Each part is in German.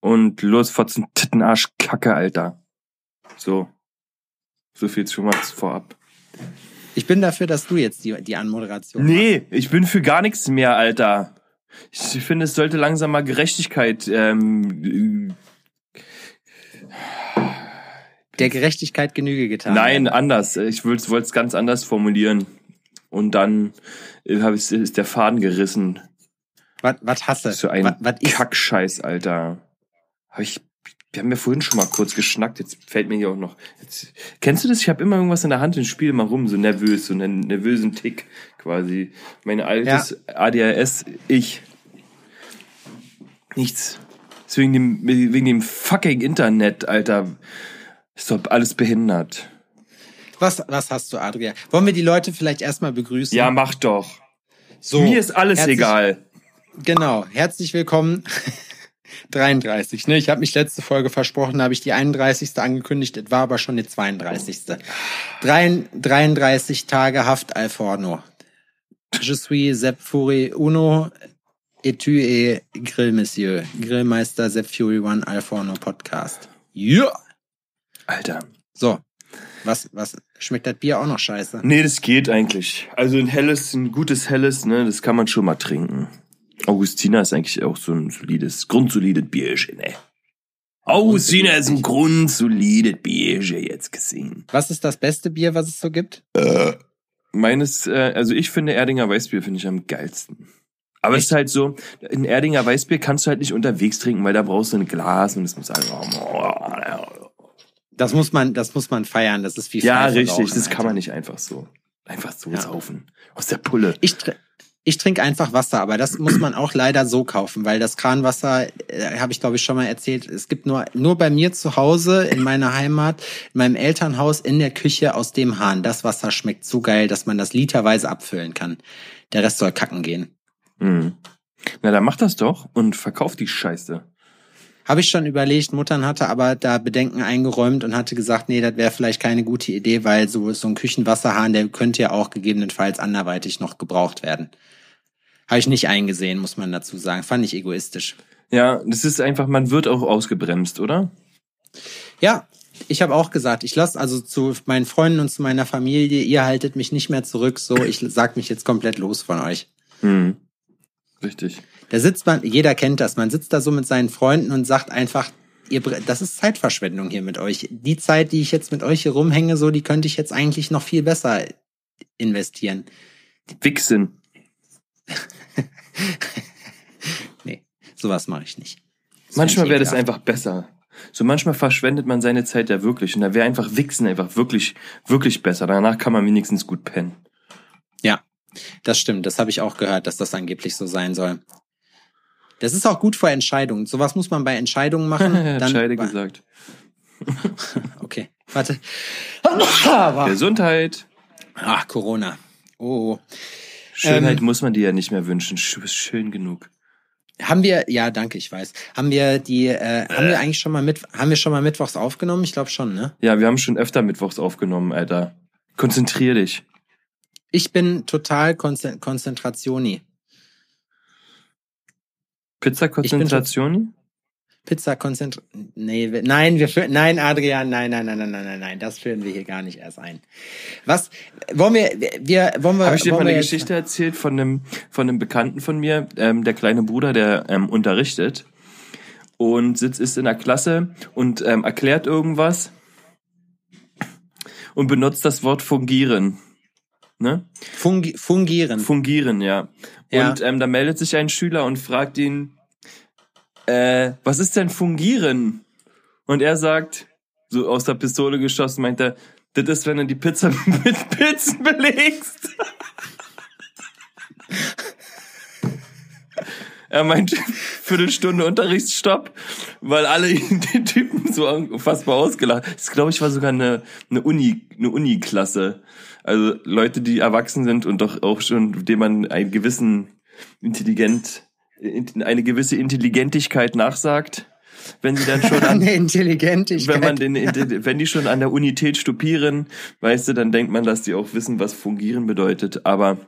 und los fotzen Tittenarsch Kacke, Alter. So. So viel schon mal vorab. Ich bin dafür, dass du jetzt die, die Anmoderation Nee, ich bin für gar nichts mehr, Alter. Ich finde, es sollte langsam mal Gerechtigkeit ähm, der Gerechtigkeit Genüge getan Nein, anders. Ich wollte es ganz anders formulieren. Und dann äh, hab ich, ist der Faden gerissen. Was, was hast du? So ein was, was? Kackscheiß, Alter. Hab ich, wir haben ja vorhin schon mal kurz geschnackt. Jetzt fällt mir hier auch noch. Jetzt, kennst du das? Ich habe immer irgendwas in der Hand und spiele mal rum, so nervös, so einen nervösen Tick quasi. Meine altes ADHS, ich. Nichts. Ist wegen dem, wegen dem fucking Internet, Alter. Ist doch alles behindert. Was, was hast du, Adrian? Wollen wir die Leute vielleicht erstmal begrüßen? Ja, mach doch. so, Mir ist alles egal. Genau, herzlich willkommen. 33, ne? Ich habe mich letzte Folge versprochen, habe ich die 31. angekündigt, es war aber schon die 32. Drein- 33 Tage Haft al forno. Je suis Sepp Fury Uno et tu es Grill Monsieur. Grillmeister Sepp Fury One al forno Podcast. Ja! Alter. So. Was, was, schmeckt das Bier auch noch scheiße? Nee, das geht eigentlich. Also ein helles, ein gutes helles, ne, das kann man schon mal trinken. Augustina ist eigentlich auch so ein solides, grundsolides Bierchen, ey. Augustina ist ein grundsolides Bierchen jetzt gesehen. Was ist das beste Bier, was es so gibt? Meines, äh, also ich finde Erdinger Weißbier finde ich am geilsten. Aber es ist halt so, ein Erdinger Weißbier kannst du halt nicht unterwegs trinken, weil da brauchst du ein Glas und es muss einfach. Das muss man, das muss man feiern. Das ist wie Ja, richtig, das kann man Alter. nicht einfach so. Einfach so Ja. saufen. Aus der Pulle. Ich, ich trinke einfach Wasser, aber das muss man auch leider so kaufen, weil das Kranwasser, äh, habe ich glaube ich schon mal erzählt, es gibt nur, nur bei mir zu Hause, in meiner Heimat, in meinem Elternhaus, in der Küche aus dem Hahn. Das Wasser schmeckt so geil, dass man das literweise abfüllen kann. Der Rest soll kacken gehen. Mhm. Na, dann mach das doch und verkauf die Scheiße. Habe ich schon überlegt, Muttern hatte aber da Bedenken eingeräumt und hatte gesagt, nee, das wäre vielleicht keine gute Idee, weil so, so ein Küchenwasserhahn, der könnte ja auch gegebenenfalls anderweitig noch gebraucht werden. Habe ich nicht eingesehen, muss man dazu sagen. Fand ich egoistisch. Ja, das ist einfach, man wird auch ausgebremst, oder? Ja, ich habe auch gesagt, ich lasse also zu meinen Freunden und zu meiner Familie, ihr haltet mich nicht mehr zurück, so ich sag mich jetzt komplett los von euch. Hm. Richtig. Da sitzt man, jeder kennt das, man sitzt da so mit seinen Freunden und sagt einfach, ihr, das ist Zeitverschwendung hier mit euch. Die Zeit, die ich jetzt mit euch hier rumhänge, so, die könnte ich jetzt eigentlich noch viel besser investieren. Wichsen. Nee, sowas mache ich nicht. Das Manchmal wäre das einfach besser. So manchmal verschwendet man seine Zeit ja wirklich und da wäre einfach Wichsen einfach wirklich, wirklich besser. Danach kann man wenigstens gut pennen. Ja, das stimmt. Das habe ich auch gehört, dass das angeblich so sein soll. Das ist auch gut vor Entscheidungen. Sowas muss man bei Entscheidungen machen. Dann, Scheide gesagt. Okay, warte. Gesundheit. Ach, Corona. Oh. Schönheit Ähm, muss man dir ja nicht mehr wünschen. Du bist schön genug. Haben wir, ja, danke, ich weiß. Haben wir die, äh, haben wir eigentlich schon mal mit, haben wir schon mal mittwochs aufgenommen? Ich glaube schon, ne? Ja, wir haben schon öfter Mittwochs aufgenommen, Alter. Konzentrier dich. Ich bin total Konzen Konzentrationi. Pizza Konzentration? Pizza konzentr nee, wir, nein, wir führen nein, Adrian, nein, nein, nein, nein, nein, nein, nein, das führen wir hier gar nicht erst ein. Was wollen wir wir wollen wir Habe ich dir mal eine Geschichte erzählt von einem, von einem Bekannten von mir, ähm, der kleine Bruder, der ähm, unterrichtet und sitzt ist in der Klasse und ähm, erklärt irgendwas und benutzt das Wort fungieren. Ne? Fungi fungieren? Fungieren, ja. Ja. Und ähm, da meldet sich ein Schüler und fragt ihn, äh, was ist denn fungieren? Und er sagt, so aus der Pistole geschossen, meint er, das ist, wenn du die Pizza mit Pilzen belegst. Er meint, Viertelstunde Unterrichtsstopp, weil alle den Typen so unfassbar ausgelacht. Das glaube ich war sogar eine, eine Uni, eine Uni-Klasse. Also Leute, die erwachsen sind und doch auch schon, dem man einen gewissen intelligent, eine gewisse Intelligentigkeit nachsagt, wenn sie dann schon an, wenn man den, wenn die schon an der Unität stupieren, weißt du, dann denkt man, dass die auch wissen, was fungieren bedeutet. Aber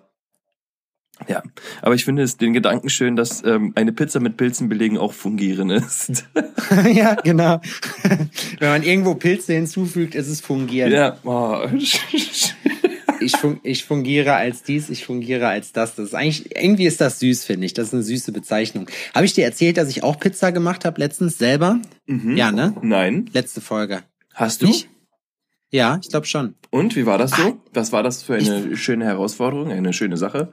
Ja, aber ich finde es den Gedanken schön, dass ähm, eine Pizza mit Pilzen belegen auch fungieren ist. ja, genau. Wenn man irgendwo Pilze hinzufügt, ist es fungieren. ja, oh. Ich, fun ich fungiere als dies, ich fungiere als das. Das ist eigentlich, irgendwie ist das süß, finde ich. Das ist eine süße Bezeichnung. Habe ich dir erzählt, dass ich auch Pizza gemacht habe letztens selber? Ja, ne? Nein. Letzte Folge. Hast du? Nicht? Ja, ich glaube schon. Und wie war das so? Was war das für eine schöne Herausforderung, eine schöne Sache?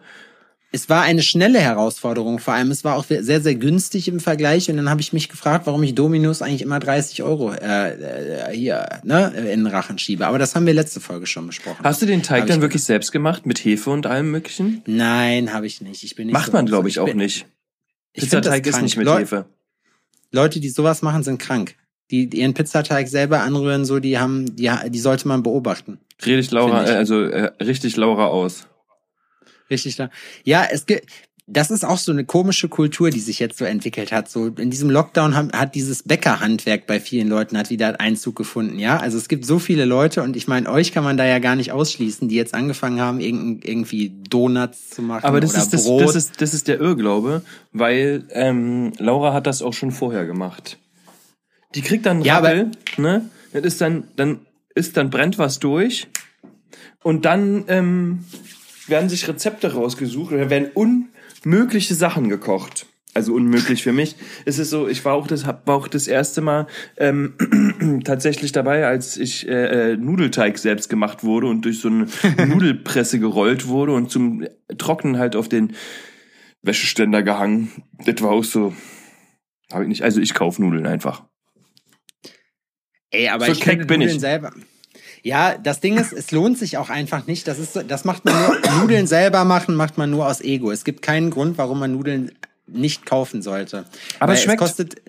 Es war eine schnelle Herausforderung, vor allem es war auch sehr, sehr günstig im Vergleich und dann habe ich mich gefragt, warum ich Dominos eigentlich immer 30 Euro äh, äh, hier ne, in den Rachen schiebe. Aber das haben wir letzte Folge schon besprochen. Hast du den Teig Hab dann ich wirklich selbst gemacht mit Hefe und allem möglichen? Nein, habe ich nicht. Ich bin nicht Macht so man, glaube ich, auch bin- nicht. Pizzateig ist nicht mit Leu- Hefe. Leute, die sowas machen, sind krank. Die, die ihren Pizzateig selber anrühren, so die haben, die, die sollte man beobachten. Ich Laura, äh, also äh, richtig Laura aus. Richtig da. Ja, es gibt. Das ist auch so eine komische Kultur, die sich jetzt so entwickelt hat. So in diesem Lockdown haben, hat dieses Bäckerhandwerk bei vielen Leuten hat wieder Einzug gefunden. Ja, also es gibt so viele Leute und ich meine, euch kann man da ja gar nicht ausschließen, die jetzt angefangen haben, irgend- irgendwie Donuts zu machen Aber das oder ist, das, Brot. das, ist, das ist der Irrglaube, weil ähm, Laura hat das auch schon vorher gemacht. Die kriegt dann Ja, Rappel, ne? Das ist dann, dann ist dann brennt was durch und dann ähm, werden sich Rezepte rausgesucht oder werden unmögliche Sachen gekocht. Also unmöglich für mich. Es ist so, ich war auch das, war auch das erste Mal ähm, tatsächlich dabei, als ich äh, äh, Nudelteig selbst gemacht wurde und durch so eine Nudelpresse gerollt wurde und zum Trocknen halt auf den Wäscheständer gehangen. Das war auch so. Hab ich nicht. Also ich kauf Nudeln einfach. Ey, aber So ich bin Nudeln ich. selber. Ja, das Ding ist, es lohnt sich auch einfach nicht. Das ist, das macht man nur, Nudeln selber machen, macht man nur aus Ego. Es gibt keinen Grund, warum man Nudeln nicht kaufen sollte. Aber es schmeckt. kostet,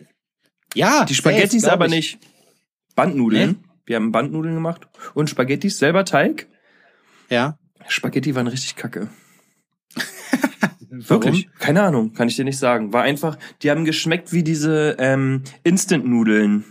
ja. Die Spaghettis glaub aber ich. nicht. Bandnudeln. Wir haben Bandnudeln gemacht. Und Spaghettis selber Teig. Ja. Spaghetti waren richtig kacke. Wirklich? Keine Ahnung, kann ich dir nicht sagen. War einfach, die haben geschmeckt wie diese ähm, Instant-Nudeln.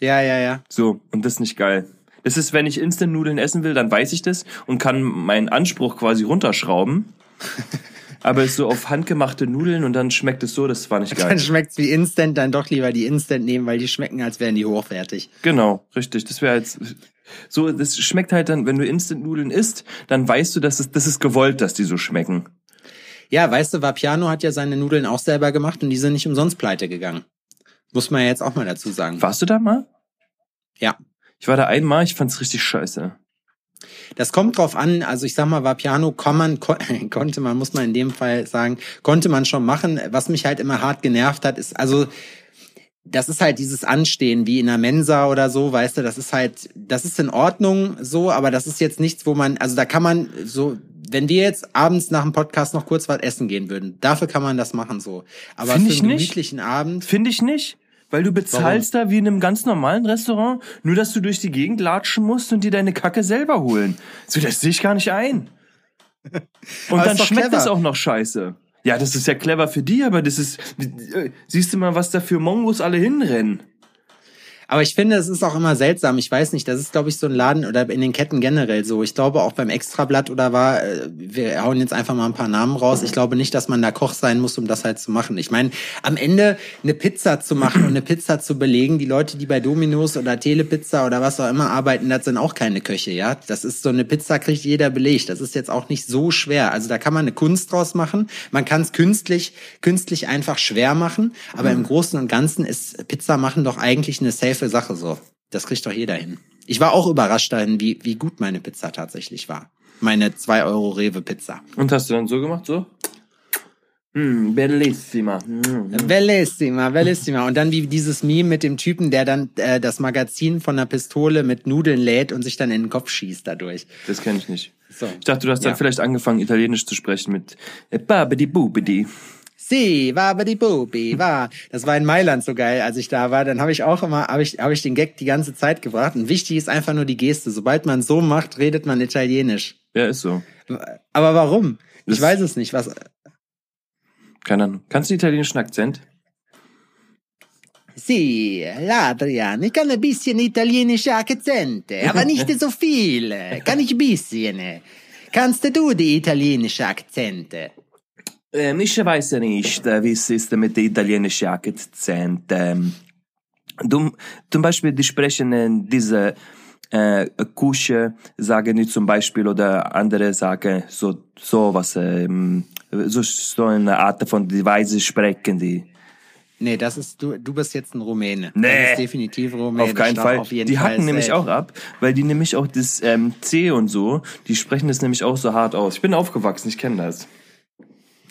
Ja, ja, ja. So, und das ist nicht geil. Das ist, wenn ich Instant-Nudeln essen will, dann weiß ich das und kann meinen Anspruch quasi runterschrauben. Aber es ist so auf handgemachte Nudeln und dann schmeckt es so, das war nicht geil. Dann schmeckt's wie Instant, dann doch lieber die Instant nehmen, weil die schmecken, als wären die hochwertig. Genau, richtig. Das wäre jetzt so, das schmeckt halt dann, wenn du Instant-Nudeln isst, dann weißt du, dass es, das ist gewollt, dass die so schmecken. Ja, weißt du, Vapiano hat ja seine Nudeln auch selber gemacht und die sind nicht umsonst pleite gegangen. Muss man ja jetzt auch mal dazu sagen. Warst du da mal? Ja. Ich war da einmal, ich fand's richtig scheiße. Das kommt drauf an, also ich sag mal, Vapiano kann man, kon konnte man, muss man in dem Fall sagen, konnte man schon machen. Was mich halt immer hart genervt hat, ist, also, das ist halt dieses Anstehen wie in einer Mensa oder so, weißt du, das ist halt, das ist in Ordnung so, aber das ist jetzt nichts, wo man, also da kann man so, wenn wir jetzt abends nach dem Podcast noch kurz was essen gehen würden, dafür kann man das machen so. Aber Find für ich einen nicht. gemütlichen Abend, Finde ich nicht. Weil du bezahlst da wie in einem ganz normalen Restaurant, nur dass du durch die Gegend latschen musst und dir deine Kacke selber holen. So, das sehe ich gar nicht ein. Und Aber dann schmeckt clever. es auch noch scheiße. Ja, das ist ja clever für die, aber das ist, siehst du mal, was da für Mongos alle hinrennen. Aber ich finde, es ist auch immer seltsam. Ich weiß nicht, das ist, glaube ich, so ein Laden oder in den Ketten generell so. Ich glaube auch beim Extrablatt oder war, äh, wir hauen jetzt einfach mal ein paar Namen raus. Ich glaube nicht, dass man da Koch sein muss, um das halt zu machen. Ich meine, am Ende eine Pizza zu machen und eine Pizza zu belegen, die Leute, die bei Dominos oder Telepizza oder was auch immer arbeiten, das sind auch keine Köche, ja. Das ist so eine Pizza kriegt jeder belegt. Das ist jetzt auch nicht so schwer. Also da kann man eine Kunst draus machen. Man kann es künstlich, künstlich einfach schwer machen. Aber im Großen und Ganzen ist Pizza machen doch eigentlich eine safe Sache so. Das kriegt doch jeder hin. Ich war auch überrascht dahin, wie, wie gut meine Pizza tatsächlich war. Meine 2 Euro Rewe Pizza. Und hast du dann so gemacht, so? Mm, bellissima. Mm. Bellissima, bellissima. Und dann wie dieses Meme mit dem Typen, der dann äh, das Magazin von einer Pistole mit Nudeln lädt und sich dann in den Kopf schießt dadurch. Das kenne ich nicht. So. Ich dachte, du hast dann Ja. vielleicht angefangen, Italienisch zu sprechen mit äh, Babidi Bubidi. Aber die Bubi, war. Das war in Mailand so geil, als ich da war. Dann habe ich auch immer, habe ich, habe ich den Gag die ganze Zeit gebracht. Und wichtig ist einfach nur die Geste. Sobald man so macht, redet man Italienisch. Ja, ist so. Aber warum? Ich Das- weiß es nicht. Was? Keine Ahnung. Kannst du italienischen Akzent? Si, Adrian, ich kann ein bisschen italienische Akzente, aber nicht so viel. Kann ich ein bisschen. Kannst du die italienische Akzente? Ähm, ich weiß ja nicht, äh, wie es ist mit der italienischen Akzent. Ähm, du, zum Beispiel, die sprechen äh, diese äh, Kusche, sagen die zum Beispiel, oder andere sagen so sowas, ähm, so, so eine Art von die Weise sprechen die. Nee, das ist, du, du bist jetzt ein Rumäne. Nee. Das ist definitiv Rumäne. Auf keinen Fall. Auf die Fall hacken nämlich auch ab, weil die nämlich auch das ähm, C und so, die sprechen das nämlich auch so hart aus. Ich bin aufgewachsen, ich kenne das.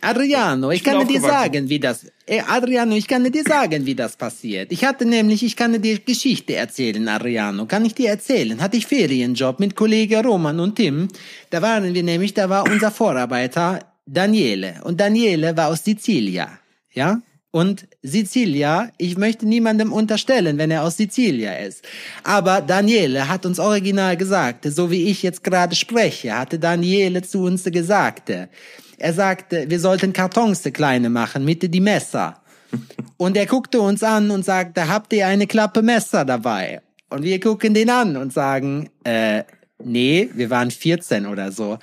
Adriano, ich, bin kann dir sagen, wie das. Äh, Adriano, ich kann dir sagen, wie das passiert. Ich hatte nämlich, ich kann dir Geschichte erzählen, Adriano. Kann ich dir erzählen? Hatte ich Ferienjob mit Kollege Roman und Tim. Da waren wir nämlich, da war unser Vorarbeiter Daniele. Und Daniele war aus Sizilien. Ja? Und Sizilia, ich möchte niemandem unterstellen, wenn er aus Sizilien ist. Aber Daniele hat uns original gesagt, so wie ich jetzt gerade spreche, hatte Daniele zu uns gesagt. Er sagte, wir sollten Kartons kleine machen mit die Messer. Und er guckte uns an und sagte, habt ihr eine Klappe Messer dabei? Und wir gucken den an und sagen, äh, nee, wir waren 14 oder so.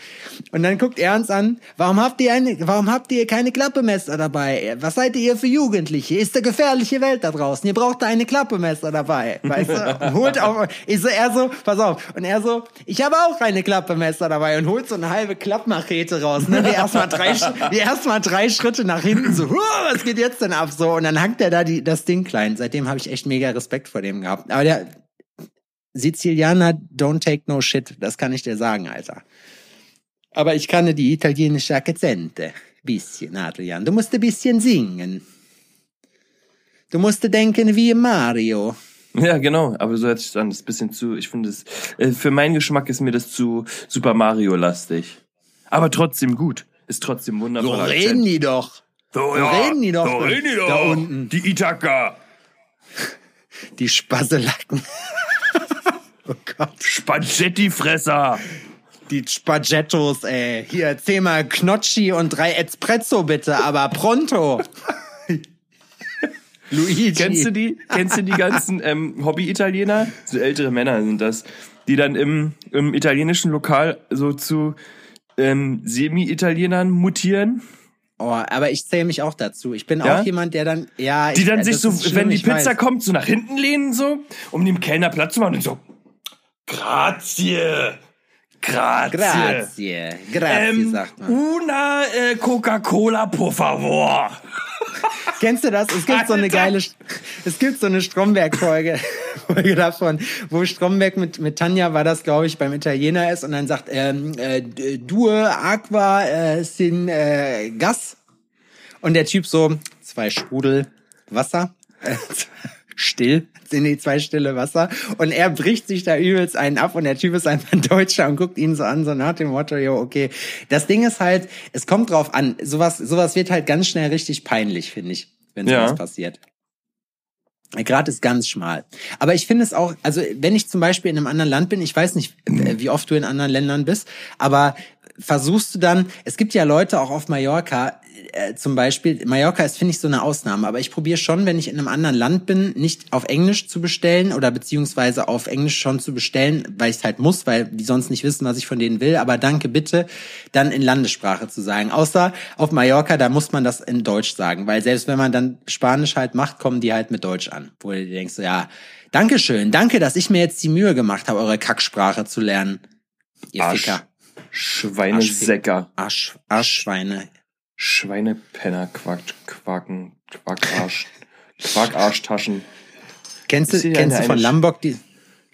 Und dann guckt er uns an, warum habt ihr eine, warum habt ihr keine Klappemesser dabei? Was seid ihr für Jugendliche? Ist eine gefährliche Welt da draußen. Ihr braucht da eine Klappemesser dabei. Weißt du? Und holt auch, ich so, er so, pass auf. Und er so, ich habe auch eine Klappemesser dabei und holt so eine halbe Klappmachete raus. Ne? Wir erstmal drei, wir erstmal drei Schritte nach hinten so, "Huh, was geht jetzt denn ab? So. Und dann hangt er da die, das Ding klein. Seitdem habe ich echt mega Respekt vor dem gehabt. Aber der, Sizilianer don't take no shit, das kann ich dir sagen, Alter. Aber ich kann die italienische Akzente. Bisschen, Adrian. Du musst ein bisschen singen. Du musst denken wie Mario. Ja, genau, aber so hört sich an. Das ist ein bisschen zu, ich finde es, äh, für meinen Geschmack ist mir das zu Super Mario lastig. Aber trotzdem gut. Ist trotzdem wundervoll. die doch. So, reden die doch So reden die doch. da unten. Die Ithaka. Die Spasselacken. Oh Gott. Spaghetti-Fresser. Die Spaghettos, ey. Hier, zehnmal Knocchi und drei Espresso bitte, aber pronto. Luigi. Kennst du die? Kennst du die ganzen ähm, Hobby-Italiener? So ältere Männer sind das, die dann im, im italienischen Lokal so zu ähm, Semi-Italienern mutieren. Oh, aber ich zähle mich auch dazu. Ich bin Ja? auch jemand, der dann, ja, Die ich, dann sich so, schlimm, wenn die Pizza weiß. kommt, so nach hinten lehnen, so, um dem Kellner Platz zu machen und so, grazie, grazie. Grazie, grazie, Ähm, sagt man. una äh, Coca-Cola, por favor. Kennst du das? Es gibt so eine geile, es gibt so eine Stromberg-Folge Folge davon, wo Stromberg mit, mit Tanja war das, glaube ich, beim Italiener ist und dann sagt, ähm, äh, due aqua äh, sin äh, gas und der Typ so, zwei Sprudel Wasser, äh, still, sind die zwei stille Wasser und er bricht sich da übelst einen ab und der Typ ist einfach ein Deutscher und guckt ihn so an, so nach dem Motto, jo, okay. Das Ding ist halt, es kommt drauf an, sowas, sowas wird halt ganz schnell richtig peinlich, finde ich, wenn Ja. sowas passiert. Gerade ist ganz schmal. Aber ich finde es auch, also wenn ich zum Beispiel in einem anderen Land bin, ich weiß nicht, äh, wie oft du in anderen Ländern bist, aber versuchst du dann, es gibt ja Leute auch auf Mallorca, äh, zum Beispiel, Mallorca ist, finde ich, so eine Ausnahme, aber ich probiere schon, wenn ich in einem anderen Land bin, nicht auf Englisch zu bestellen oder beziehungsweise auf Englisch schon zu bestellen, weil ich es halt muss, weil die sonst nicht wissen, was ich von denen will, aber danke bitte, dann in Landessprache zu sagen. Außer auf Mallorca, da muss man das in Deutsch sagen, weil selbst wenn man dann Spanisch halt macht, kommen die halt mit Deutsch an. Wo du dir denkst, so, ja, Dankeschön, danke, dass ich mir jetzt die Mühe gemacht habe, eure Kacksprache zu lernen. Ihr Arsch. Ficker. Schweinesäcker. Arsch, Arschschweine. Schweinepenner, Quack, Quaken, Quackarsch, Quackarschtaschen. Kennst du, kennst du von Lombok die,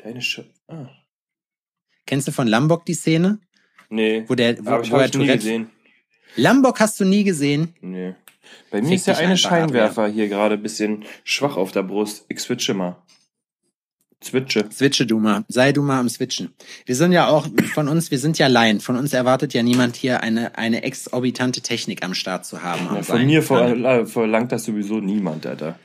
Deine Sch ah. kennst du von Lombok die Szene? Nee. Wo der- wo- Aber ich wo hab er ich nie gesehen. Lombok hast du nie gesehen? Nee. Bei mir Fick ist der eine Scheinwerfer hier gerade ein bisschen schwach auf der Brust. Ich switche mal. Switche. Switche du mal. Sei du mal am Switchen. Wir sind ja auch von uns, wir sind ja Laien. Von uns erwartet ja niemand hier eine, eine exorbitante Technik am Start zu haben. Ja, von mir ver äh, verlangt das sowieso niemand, Alter.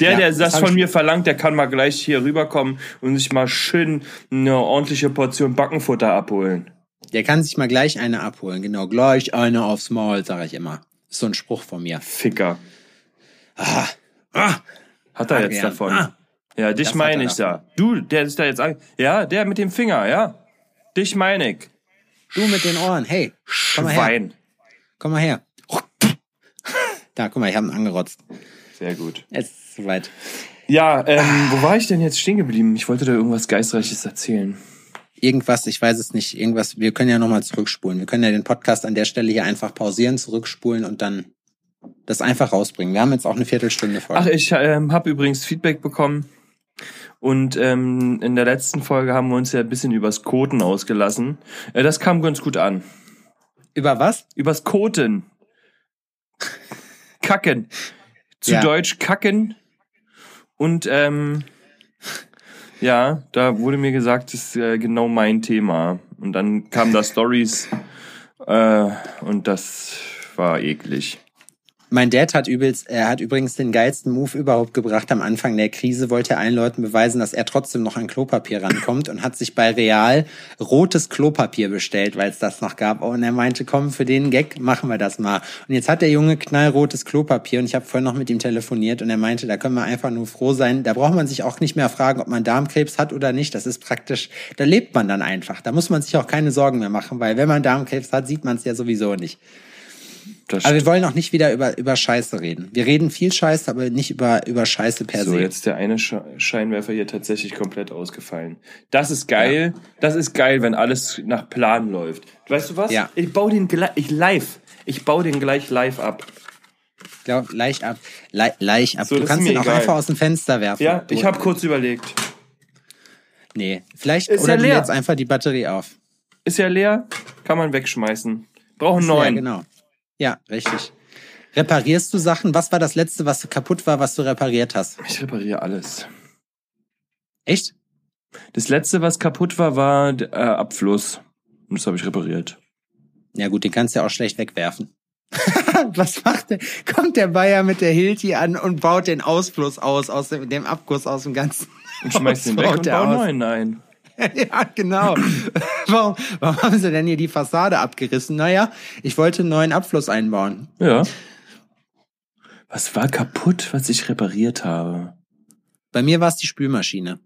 Der, Ja, der das das von mir verlangt, der kann mal gleich hier rüberkommen und sich mal schön eine ordentliche Portion Backenfutter abholen. Der kann sich mal gleich eine abholen. Genau, gleich eine aufs Maul, sage ich immer. Ist so ein Spruch von mir. Ficker. Ah, Hat er jetzt Adrian. davon. Ah. Ja, dich meine ich da. Du, der ist da jetzt an. Ja, der mit dem Finger, ja. Dich meine ich. du mit den Ohren. Hey, komm mal her. Schwein. Komm mal her. Da, guck mal, ich habe ihn angerotzt. Sehr gut. Es ist soweit. Ja, ähm, wo war ich denn jetzt stehen geblieben? Ich wollte da irgendwas Geistreiches erzählen. Irgendwas, ich weiß es nicht, irgendwas, wir können ja nochmal zurückspulen. Wir können ja den Podcast an der Stelle hier einfach pausieren, zurückspulen und dann das einfach rausbringen. Wir haben jetzt auch eine Viertelstunde voll. Ach, ich ähm, habe übrigens Feedback bekommen. Und ähm, in der letzten Folge haben wir uns ja ein bisschen übers Koten ausgelassen. Äh, das kam ganz gut an. Über was? Übers Koten. Kacken. Zu Ja. Deutsch kacken. Und ähm, ja, da wurde mir gesagt, das ist äh, genau mein Thema. Und dann kamen da Stories äh, und das war eklig. Mein Dad hat übelst, er hat übrigens den geilsten Move überhaupt gebracht. Am Anfang der Krise wollte er allen Leuten beweisen, dass er trotzdem noch an Klopapier rankommt und hat sich bei Real rotes Klopapier bestellt, weil es das noch gab. Und er meinte, komm, für den Gag machen wir das mal. Und jetzt hat der Junge knallrotes Klopapier und ich habe vorhin noch mit ihm telefoniert und er meinte, da können wir einfach nur froh sein. Da braucht man sich auch nicht mehr fragen, ob man Darmkrebs hat oder nicht. Das ist praktisch, da lebt man dann einfach. Da muss man sich auch keine Sorgen mehr machen, weil wenn man Darmkrebs hat, sieht man es ja sowieso nicht. Das Aber wir wollen auch nicht wieder über, über Scheiße reden. Wir reden viel Scheiße, aber nicht über, über Scheiße per So, se. jetzt der eine Sch Scheinwerfer hier tatsächlich komplett ausgefallen. Das ist geil. Das ist geil, wenn alles nach Plan läuft. Weißt du was? Ja. Ich baue den gleich ich live. Ich baue den gleich live ab. Ich glaube, leicht ab. Le leicht ab. So, du kannst ihn auch egal. einfach aus dem Fenster werfen. Ja, ich habe kurz überlegt. Nee, vielleicht, Ist oder ja leer. lädst einfach die Batterie auf. Ist ja leer, kann man wegschmeißen. Brauchen Ja, neun. genau. Ja, richtig. Reparierst du Sachen? Was war das letzte, was kaputt war, was du repariert hast? Ich repariere alles. Echt? Das letzte, was kaputt war, war der äh, Abfluss. Und das habe ich repariert. Ja gut, den kannst du ja auch schlecht wegwerfen. was macht der? Kommt der Bayer mit der Hilti an und baut den Ausfluss aus, aus dem, dem Abguss aus dem ganzen. Und schmeiß den weg baut und aus? neuen ein. ja, genau. warum, warum haben sie denn hier die Fassade abgerissen? Naja, ich wollte einen neuen Abfluss einbauen. Ja. Was war kaputt, was ich repariert habe? Bei mir war es die Spülmaschine.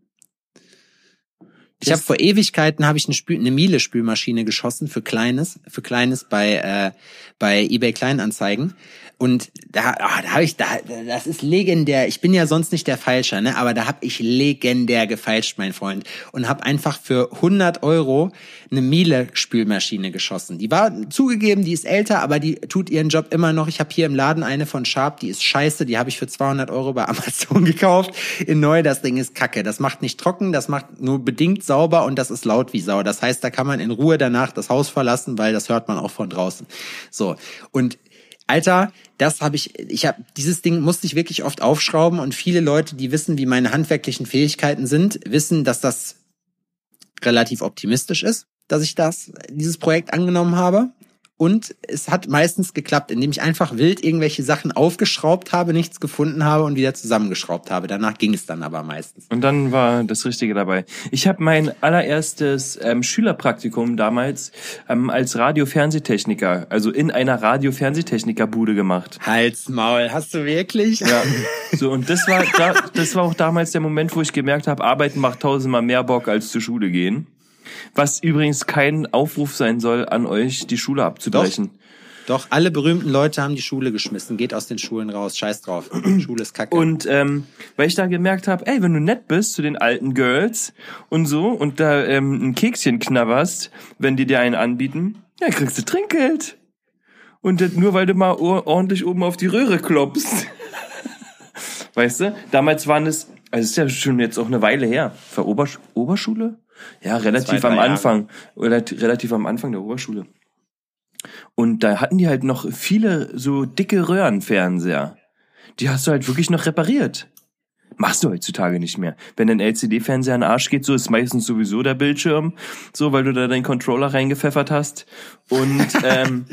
Ich habe vor Ewigkeiten habe ich eine, Spül eine Miele Spülmaschine geschossen für kleines, für kleines bei äh, bei eBay Kleinanzeigen und da ah, da habe ich da das ist legendär. Ich bin ja sonst nicht der Falscher, ne, aber da habe ich legendär gefeilscht, mein Freund und habe einfach für 100 Euro eine Miele Spülmaschine geschossen. Die war zugegeben, die ist älter, aber die tut ihren Job immer noch. Ich habe hier im Laden eine von Sharp, die ist scheiße, die habe ich für 200 Euro bei Amazon gekauft. In neu, das Ding ist kacke. Das macht nicht trocken, das macht nur bedingt sauber und das ist laut wie Sau. Das heißt, da kann man in Ruhe danach das Haus verlassen, weil das hört man auch von draußen. So und Alter, das habe ich, ich habe dieses Ding musste ich wirklich oft aufschrauben und viele Leute, die wissen, wie meine handwerklichen Fähigkeiten sind, wissen, dass das relativ optimistisch ist, dass ich das, dieses Projekt angenommen habe. Und es hat meistens geklappt, indem ich einfach wild irgendwelche Sachen aufgeschraubt habe, nichts gefunden habe und wieder zusammengeschraubt habe. Danach ging es dann aber meistens. Und dann war das Richtige dabei. Ich habe mein allererstes ähm, Schülerpraktikum damals ähm, als Radio-Fernsehtechniker, also in einer Radio-Fernsehtechniker-Bude gemacht. Hals, Maul, hast du wirklich? Ja, so und das war da, das war auch damals der Moment, wo ich gemerkt habe, Arbeiten macht tausendmal mehr Bock als zur Schule gehen. Was übrigens kein Aufruf sein soll an euch, die Schule abzubrechen. Doch, alle berühmten Leute haben die Schule geschmissen. Geht aus den Schulen raus, scheiß drauf. Schule ist kacke. Und ähm, weil ich da gemerkt habe, ey, wenn du nett bist zu den alten Girls und so und da ähm, ein Kekschen knabberst, wenn die dir einen anbieten, ja, kriegst du Trinkgeld. Und das nur weil du mal or- ordentlich oben auf die Röhre klopfst. weißt du? Damals waren es, also ist ja schon jetzt auch eine Weile her. Für Obersch Oberschule? Ja, relativ Zwei, am Jahre. Anfang. Oder relativ am Anfang der Oberschule. Und da hatten die halt noch viele so dicke Röhrenfernseher. Die hast du halt wirklich noch repariert. Machst du heutzutage nicht mehr. Wenn dein LCD-Fernseher in den Arsch geht, so ist meistens sowieso der Bildschirm, so weil du da deinen Controller reingepfeffert hast. Und ähm,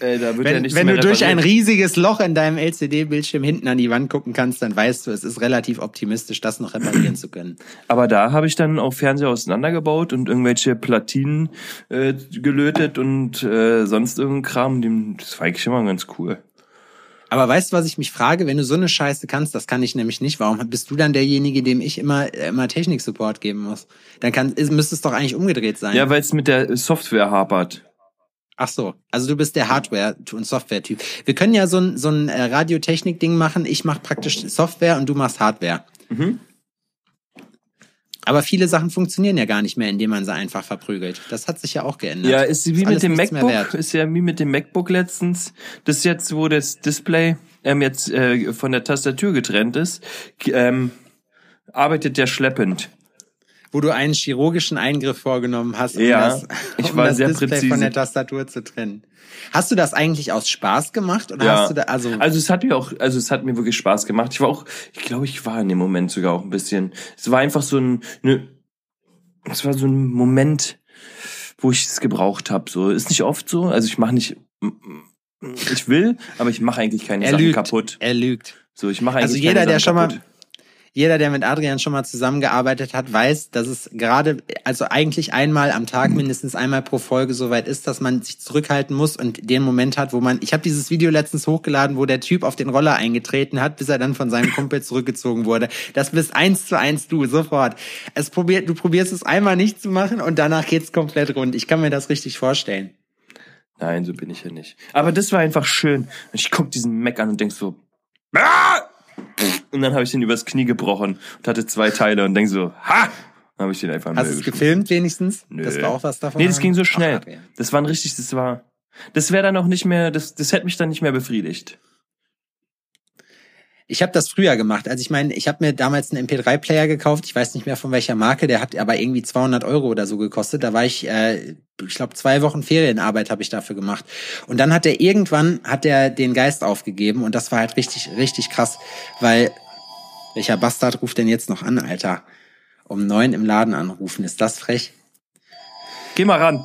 äh, da wird ja wenn nichts wenn mehr du durch ein riesiges Loch in deinem LCD-Bildschirm hinten an die Wand gucken kannst, dann weißt du, es ist relativ optimistisch, das noch reparieren zu können. Aber da habe ich dann auch Fernseher auseinandergebaut und irgendwelche Platinen äh, gelötet und äh, sonst irgendein Kram. Dem- Das war eigentlich immer ganz cool. Aber weißt du, was ich mich frage? Wenn du so eine Scheiße kannst, das kann ich nämlich nicht. Warum bist du dann derjenige, dem ich immer, äh, immer Technik-Support geben muss? Dann kann, ist, müsste es doch eigentlich umgedreht sein. Ja, weil es mit der Software hapert. Ach so, also du bist der Hardware- und Software-Typ. Wir können ja so ein, so ein äh, Radiotechnik-Ding machen. Ich mache praktisch Software und du machst Hardware. Mhm. Aber viele Sachen funktionieren ja gar nicht mehr, indem man sie einfach verprügelt. Das hat sich ja auch geändert. Ja, ist wie Ist mit dem MacBook, ist ja wie mit dem MacBook letztens. Das jetzt, wo das Display ähm, jetzt äh, von der Tastatur getrennt ist, ähm, arbeitet der schleppend. Wo du einen chirurgischen Eingriff vorgenommen hast, um Ja, das, ich um war das sehr Display präzise. von der Tastatur zu trennen. Hast du das eigentlich aus Spaß gemacht oder Ja. hast du da also, Also es hat mir auch, also es hat mir wirklich Spaß gemacht. Ich war auch, ich glaube, ich war in dem Moment sogar auch ein bisschen. Es war einfach so ein, ne, es war so ein Moment, wo ich es gebraucht habe. So ist nicht oft so. Also ich mache nicht, ich will, aber ich mache eigentlich keine er Sachen lügt, kaputt. er lügt. So ich mache eigentlich Also jeder, der Sachen schon mal, kaputt. Jeder, der mit Adrian schon mal zusammengearbeitet hat, weiß, dass es gerade, also eigentlich einmal am Tag, mindestens einmal pro Folge soweit ist, dass man sich zurückhalten muss und den Moment hat, wo man, ich habe dieses Video letztens hochgeladen, wo der Typ auf den Roller eingetreten hat, bis er dann von seinem Kumpel zurückgezogen wurde. Das bist eins zu eins du, sofort. Es probiert, du probierst es einmal nicht zu machen und danach geht's komplett rund. Ich kann mir das richtig vorstellen. Nein, so bin ich ja nicht. Aber das war einfach schön. Und ich guck diesen Mac an und denk so, ah! Und dann habe ich den übers Knie gebrochen und hatte zwei Teile und denk so, ha! Dann habe ich den einfach Hast du es gefilmt wenigstens? Nö. Das war auch was davon. Nee, das ging so Ach, schnell. Adrian. Das war ein richtig, das war, das wäre dann auch nicht mehr, das, das hätte mich dann nicht mehr befriedigt. Ich habe das früher gemacht. Also ich meine, ich habe mir damals einen MP3-Player gekauft. Ich weiß nicht mehr von welcher Marke. Der hat aber irgendwie 200 Euro oder so gekostet. Da war ich, äh, ich glaube, zwei Wochen Ferienarbeit habe ich dafür gemacht. Und dann hat er irgendwann hat er den Geist aufgegeben und das war halt richtig, richtig krass, weil welcher Bastard ruft denn jetzt noch an, Alter? Um neun im Laden anrufen, ist das frech? Geh mal ran.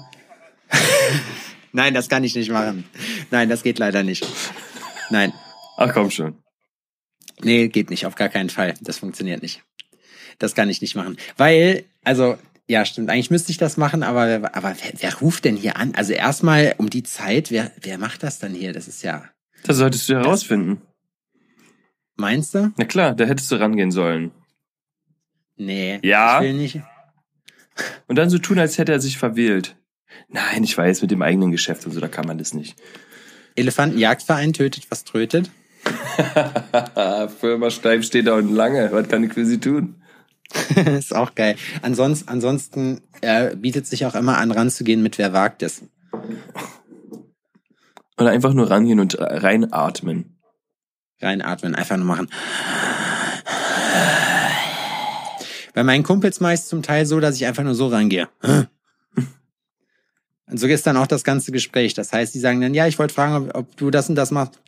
Nein, das kann ich nicht machen. Nein, das geht leider nicht. Nein. Ach komm schon. Nee, geht nicht, auf gar keinen Fall. Das funktioniert nicht. Das kann ich nicht machen. Weil, also, ja, stimmt, eigentlich müsste ich das machen, aber, wer- aber wer, wer ruft denn hier an? Also erstmal um die Zeit, wer, wer macht das dann hier? Das ist ja, Das solltest du herausfinden. meinst du? Na klar, da hättest du rangehen sollen. Nee. Ja? Ich will nicht. Und dann so tun, als hätte er sich verwählt. Nein, ich weiß, mit dem eigenen Geschäft und so, da kann man das nicht. Elefantenjagdverein tötet, was trötet. Firma Steif steht da unten lange. Was kann ich für sie tun? ist auch geil. Ansonsten, ansonsten äh, bietet sich auch immer an, ranzugehen mit wer wagt es. Oder einfach nur rangehen und reinatmen. Reinatmen, einfach nur machen. Bei meinen Kumpels meist zum Teil so, dass ich einfach nur so rangehe. Und so ist dann auch das ganze Gespräch. Das heißt, die sagen dann, ja, ich wollte fragen, ob, ob du das und das machst.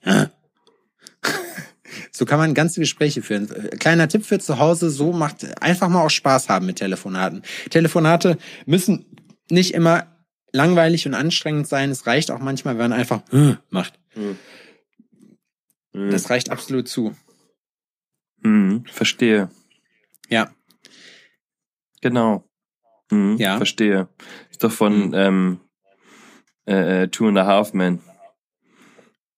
So kann man ganze Gespräche führen. Kleiner Tipp für zu Hause, so macht einfach mal auch Spaß haben mit Telefonaten. Telefonate müssen nicht immer langweilig und anstrengend sein. Es reicht auch manchmal, wenn man einfach macht. Das reicht absolut zu. Hm, verstehe. Ja. Genau. Hm, Ja. Verstehe. Ist doch von Hm. ähm, äh, äh, Two and a Half Men.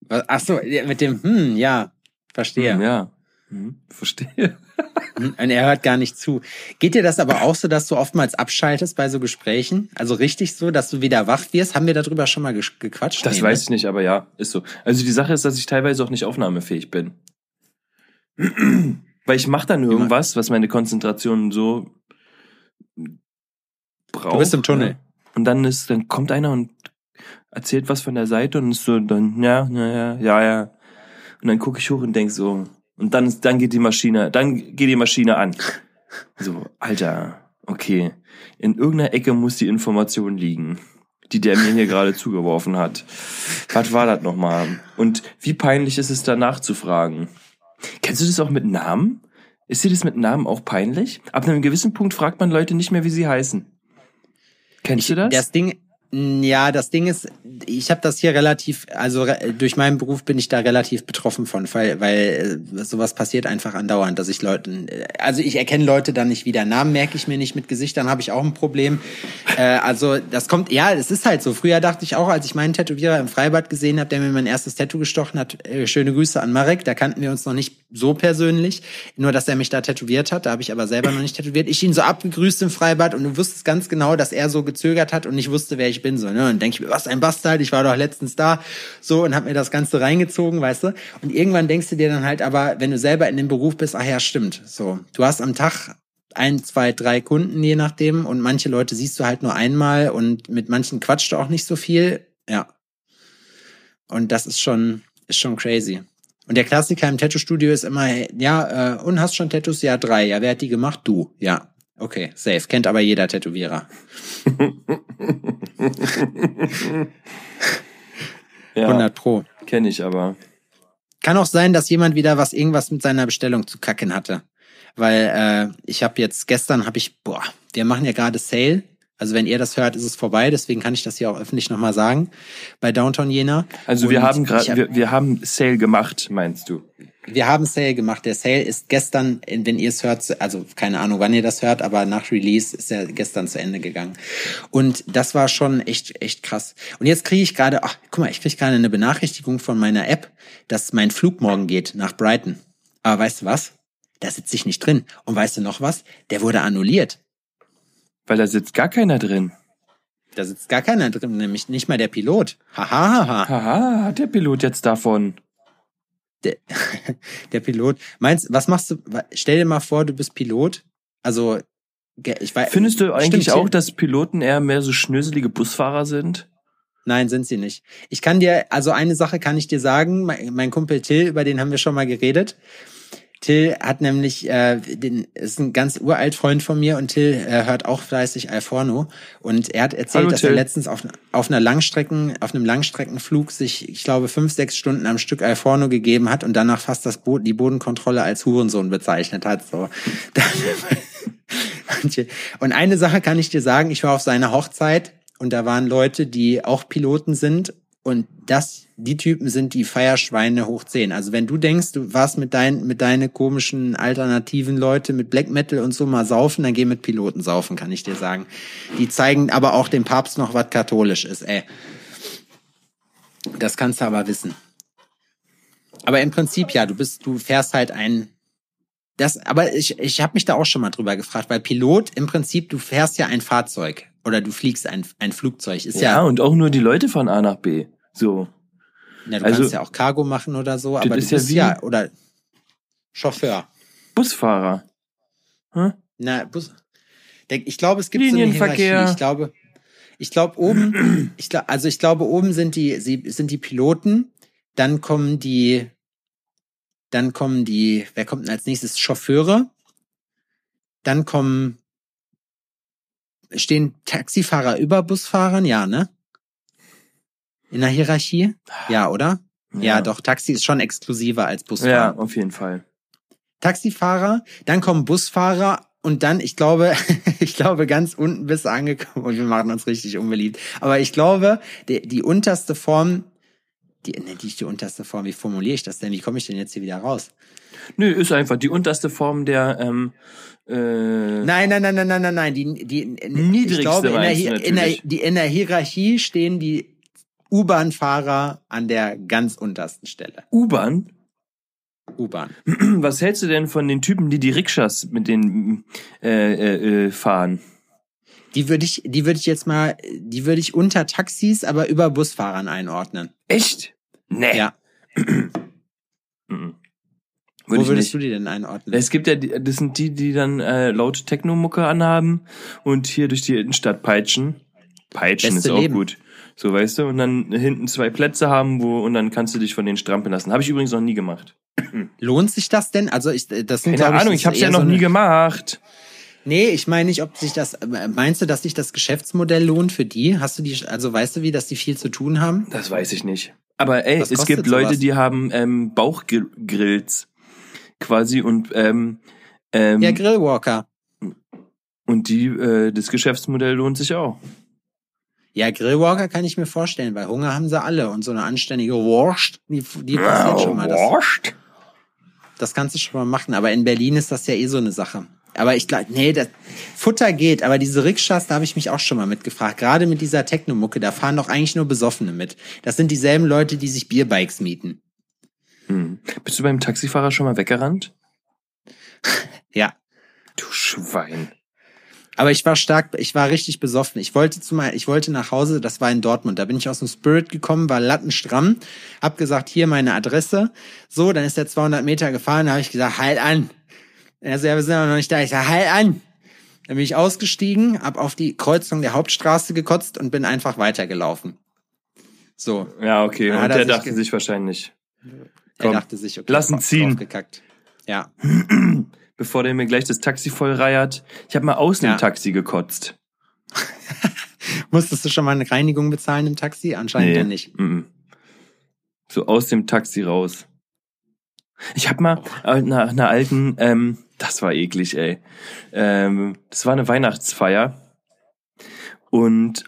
Ach so, mit dem, hm, ja, verstehe. Hm, ja. Hm, verstehe. Und er hört gar nicht zu. Geht dir das aber auch so, dass du oftmals abschaltest bei so Gesprächen? Also richtig so, dass du wieder wach wirst? Haben wir darüber schon mal ges- gequatscht? Das Nee, weiß ne? ich nicht, aber ja, ist so. Also die Sache ist, dass ich teilweise auch nicht aufnahmefähig bin. Weil ich mache dann irgendwas, was meine Konzentration so braucht. Du bist im Tunnel. ne? Und dann ist, dann kommt einer und erzählt was von der Seite und ist so, dann, ja, ja, ja, ja, ja. Und dann gucke ich hoch und denk so, und dann, dann geht die Maschine, dann geht die Maschine an. So, Alter, okay. In irgendeiner Ecke muss die Information liegen, die der mir hier gerade zugeworfen hat. Was war das nochmal? Und wie peinlich ist es danach zu fragen? Kennst du das auch mit Namen? Ist dir das mit Namen auch peinlich? Ab einem gewissen Punkt fragt man Leute nicht mehr, wie sie heißen. Kennst du das? Das Ding, ja, das Ding ist, ich habe das hier relativ, also durch meinen Beruf bin ich da relativ betroffen von, weil, weil äh, sowas passiert einfach andauernd, dass ich Leuten, äh, also ich erkenne Leute dann nicht wieder, Namen merke ich mir nicht mit Gesichtern, habe ich auch ein Problem. Äh, also das kommt, ja, es ist halt so. Früher dachte ich auch, als ich meinen Tätowierer im Freibad gesehen habe, der mir mein erstes Tattoo gestochen hat, äh, schöne Grüße an Marek, da kannten wir uns noch nicht so persönlich, nur dass er mich da tätowiert hat, da habe ich aber selber noch nicht tätowiert. Ich ihn so abgegrüßt im Freibad und du wusstest ganz genau, dass er so gezögert hat und nicht wusste, wer ich bin. so, ne? Und denke ich mir, was ein Bastard, ich war doch letztens da, so, und hab mir das Ganze reingezogen, weißt du? Und irgendwann denkst du dir dann halt, aber wenn du selber in dem Beruf bist, ach ja, stimmt, so. Du hast am Tag ein, zwei, drei Kunden, je nachdem, und manche Leute siehst du halt nur einmal und mit manchen quatscht du auch nicht so viel, ja. Und das ist schon, ist schon crazy. Und der Klassiker im Tattoo-Studio ist immer, ja, äh, und hast schon Tattoos? Ja, drei. Ja, wer hat die gemacht? Du. Ja. Okay, safe. Kennt aber jeder Tätowierer. ja, 100 Pro. Kenne ich aber. Kann auch sein, dass jemand wieder was irgendwas mit seiner Bestellung zu kacken hatte. Weil äh, ich habe jetzt gestern habe ich, boah, wir machen ja gerade Sale also wenn ihr das hört, ist es vorbei, deswegen kann ich das hier auch öffentlich nochmal sagen, bei Downtown Jena. Also wir haben gerade, hab, wir, wir haben Sale gemacht, meinst du? Wir haben Sale gemacht. Der Sale ist gestern, wenn ihr es hört, also keine Ahnung, wann ihr das hört, aber nach Release ist er gestern zu Ende gegangen. Und das war schon echt, echt krass. Und jetzt kriege ich gerade, ach, guck mal, ich kriege gerade eine Benachrichtigung von meiner App, dass mein Flug morgen geht nach Brighton. Aber weißt du was? Da sitze ich nicht drin. Und weißt du noch was? Der wurde annulliert. Weil da sitzt gar keiner drin. Da sitzt gar keiner drin, nämlich nicht mal der Pilot. Haha. Haha, Haha hat der Pilot jetzt davon. Der, der Pilot. Meinst, was machst du? Stell dir mal vor, du bist Pilot. Also, ich weiß. Findest du eigentlich auch, dass Piloten eher mehr so schnöselige Busfahrer sind? Nein, sind sie nicht. Ich kann dir, also eine Sache kann ich dir sagen, mein, mein Kumpel Till, über den haben wir schon mal geredet. Till hat nämlich, äh, den, ist ein ganz uralt Freund von mir und Till äh, hört auch fleißig Alforno und er hat erzählt, Hallo, dass Till. er letztens auf, auf einer Langstrecken, auf einem Langstreckenflug sich, ich glaube, fünf, sechs Stunden am Stück Alforno gegeben hat und danach fast das Bo die Bodenkontrolle als Hurensohn bezeichnet hat. So. und eine Sache kann ich dir sagen, ich war auf seiner Hochzeit und da waren Leute, die auch Piloten sind und das, die Typen sind die Feierschweine hoch 10. Also wenn du denkst, du warst mit deinen, mit deine komischen alternativen Leute mit Black Metal und so mal saufen, dann geh mit Piloten saufen, kann ich dir sagen. Die zeigen aber auch dem Papst noch, was katholisch ist, ey. Das kannst du aber wissen. Aber im Prinzip ja, du bist, du fährst halt ein, das, aber ich, ich habe mich da auch schon mal drüber gefragt, weil Pilot im Prinzip, du fährst ja ein Fahrzeug oder du fliegst ein, ein Flugzeug. Ist ja, ja und auch nur die Leute von A nach B. So. Ja, du also, kannst ja auch Cargo machen oder so, aber du bist ja, ja, oder Chauffeur. Busfahrer. Hm? Na, Bus. Ich glaube, es gibt so eine Hierarchie. Ich glaube, ich glaube oben, ich glaube, also ich glaube oben sind die, sind die Piloten, dann kommen die, dann kommen die, wer kommt denn als nächstes? Chauffeure. Dann kommen, stehen Taxifahrer über Busfahrern, ja, ne? In der Hierarchie? Ja, oder? Ja. ja, doch, Taxi ist schon exklusiver als Busfahrer. Ja, auf jeden Fall. Taxifahrer, dann kommen Busfahrer und dann, ich glaube, ich glaube, ganz unten bist du angekommen und wir machen uns richtig unbeliebt. Aber ich glaube, die, die unterste Form, die, ne, die, die unterste Form, wie formuliere ich das denn? Wie komme ich denn jetzt hier wieder raus? Nö, ist einfach die unterste Form der ähm, äh, Nein, nein, nein, nein, nein, nein, nein. Die, die niedrigste ich glaube, in der, in der, die, in der Hierarchie stehen die U-Bahn-Fahrer an der ganz untersten Stelle. U-Bahn? U-Bahn. Was hältst du denn von den Typen, die die Rikschas mit den äh, äh, äh, fahren? Die würde ich, die würde ich jetzt mal, die würde ich unter Taxis, aber über Busfahrern einordnen. Echt? Nee. Ja. Würde Wo würdest du die denn einordnen? Es gibt ja, das sind die, die dann äh, laute Techno-Mucke anhaben und hier durch die Innenstadt peitschen. Peitschen Beste ist auch Leben. gut. So, weißt du, und dann hinten zwei Plätze haben, wo, und dann kannst du dich von denen strampeln lassen. Habe ich übrigens noch nie gemacht. Lohnt sich das denn? Also ich, das sind, Keine Ahnung, ich, ich habe ja noch so nie gemacht. Nee, ich meine nicht, ob sich das, meinst du, dass sich das Geschäftsmodell lohnt für die? Hast du die, also weißt du wie, dass die viel zu tun haben? Das weiß ich nicht. Aber ey, es gibt Leute, sowas? die haben ähm, Bauchgrills quasi und ähm, ähm, Ja, Grillwalker. Und die, äh, das Geschäftsmodell lohnt sich auch. Ja, Grillwalker kann ich mir vorstellen, weil Hunger haben sie alle und so eine anständige Wurst, die, die passiert schon mal. Das? Das kannst du schon mal machen, aber in Berlin ist das ja eh so eine Sache. Aber ich glaube, nee, das Futter geht, aber diese Rikschas, da habe ich mich auch schon mal mitgefragt. Gerade mit dieser Technomucke, da fahren doch eigentlich nur Besoffene mit. Das sind dieselben Leute, die sich Bierbikes mieten. Hm. Bist du beim Taxifahrer schon mal weggerannt? ja. Du Schwein. Aber ich war stark, ich war richtig besoffen. Ich wollte zu mal, ich wollte nach Hause, das war in Dortmund. Da bin ich aus dem Spirit gekommen, war lattenstramm, hab gesagt, hier meine Adresse. So, dann ist er 200 Meter gefahren, da habe ich gesagt, halt an. Er so, ja, wir sind aber noch nicht da. Ich sag, halt an. Dann bin ich ausgestiegen, hab auf die Kreuzung der Hauptstraße gekotzt und bin einfach weitergelaufen. So. Ja, okay. Und er der sich dachte sich wahrscheinlich, Er Komm, dachte sich, okay, lass ihn ziehen. Ja. bevor der mir gleich das Taxi voll reiert, ich habe mal außen Ja. im Taxi gekotzt. Musstest du schon mal eine Reinigung bezahlen im Taxi? Anscheinend dann nicht. mhm. So aus dem Taxi raus. Ich habe mal äh, nach einer alten, ähm, das war eklig, ey. Ähm, das war eine Weihnachtsfeier. Und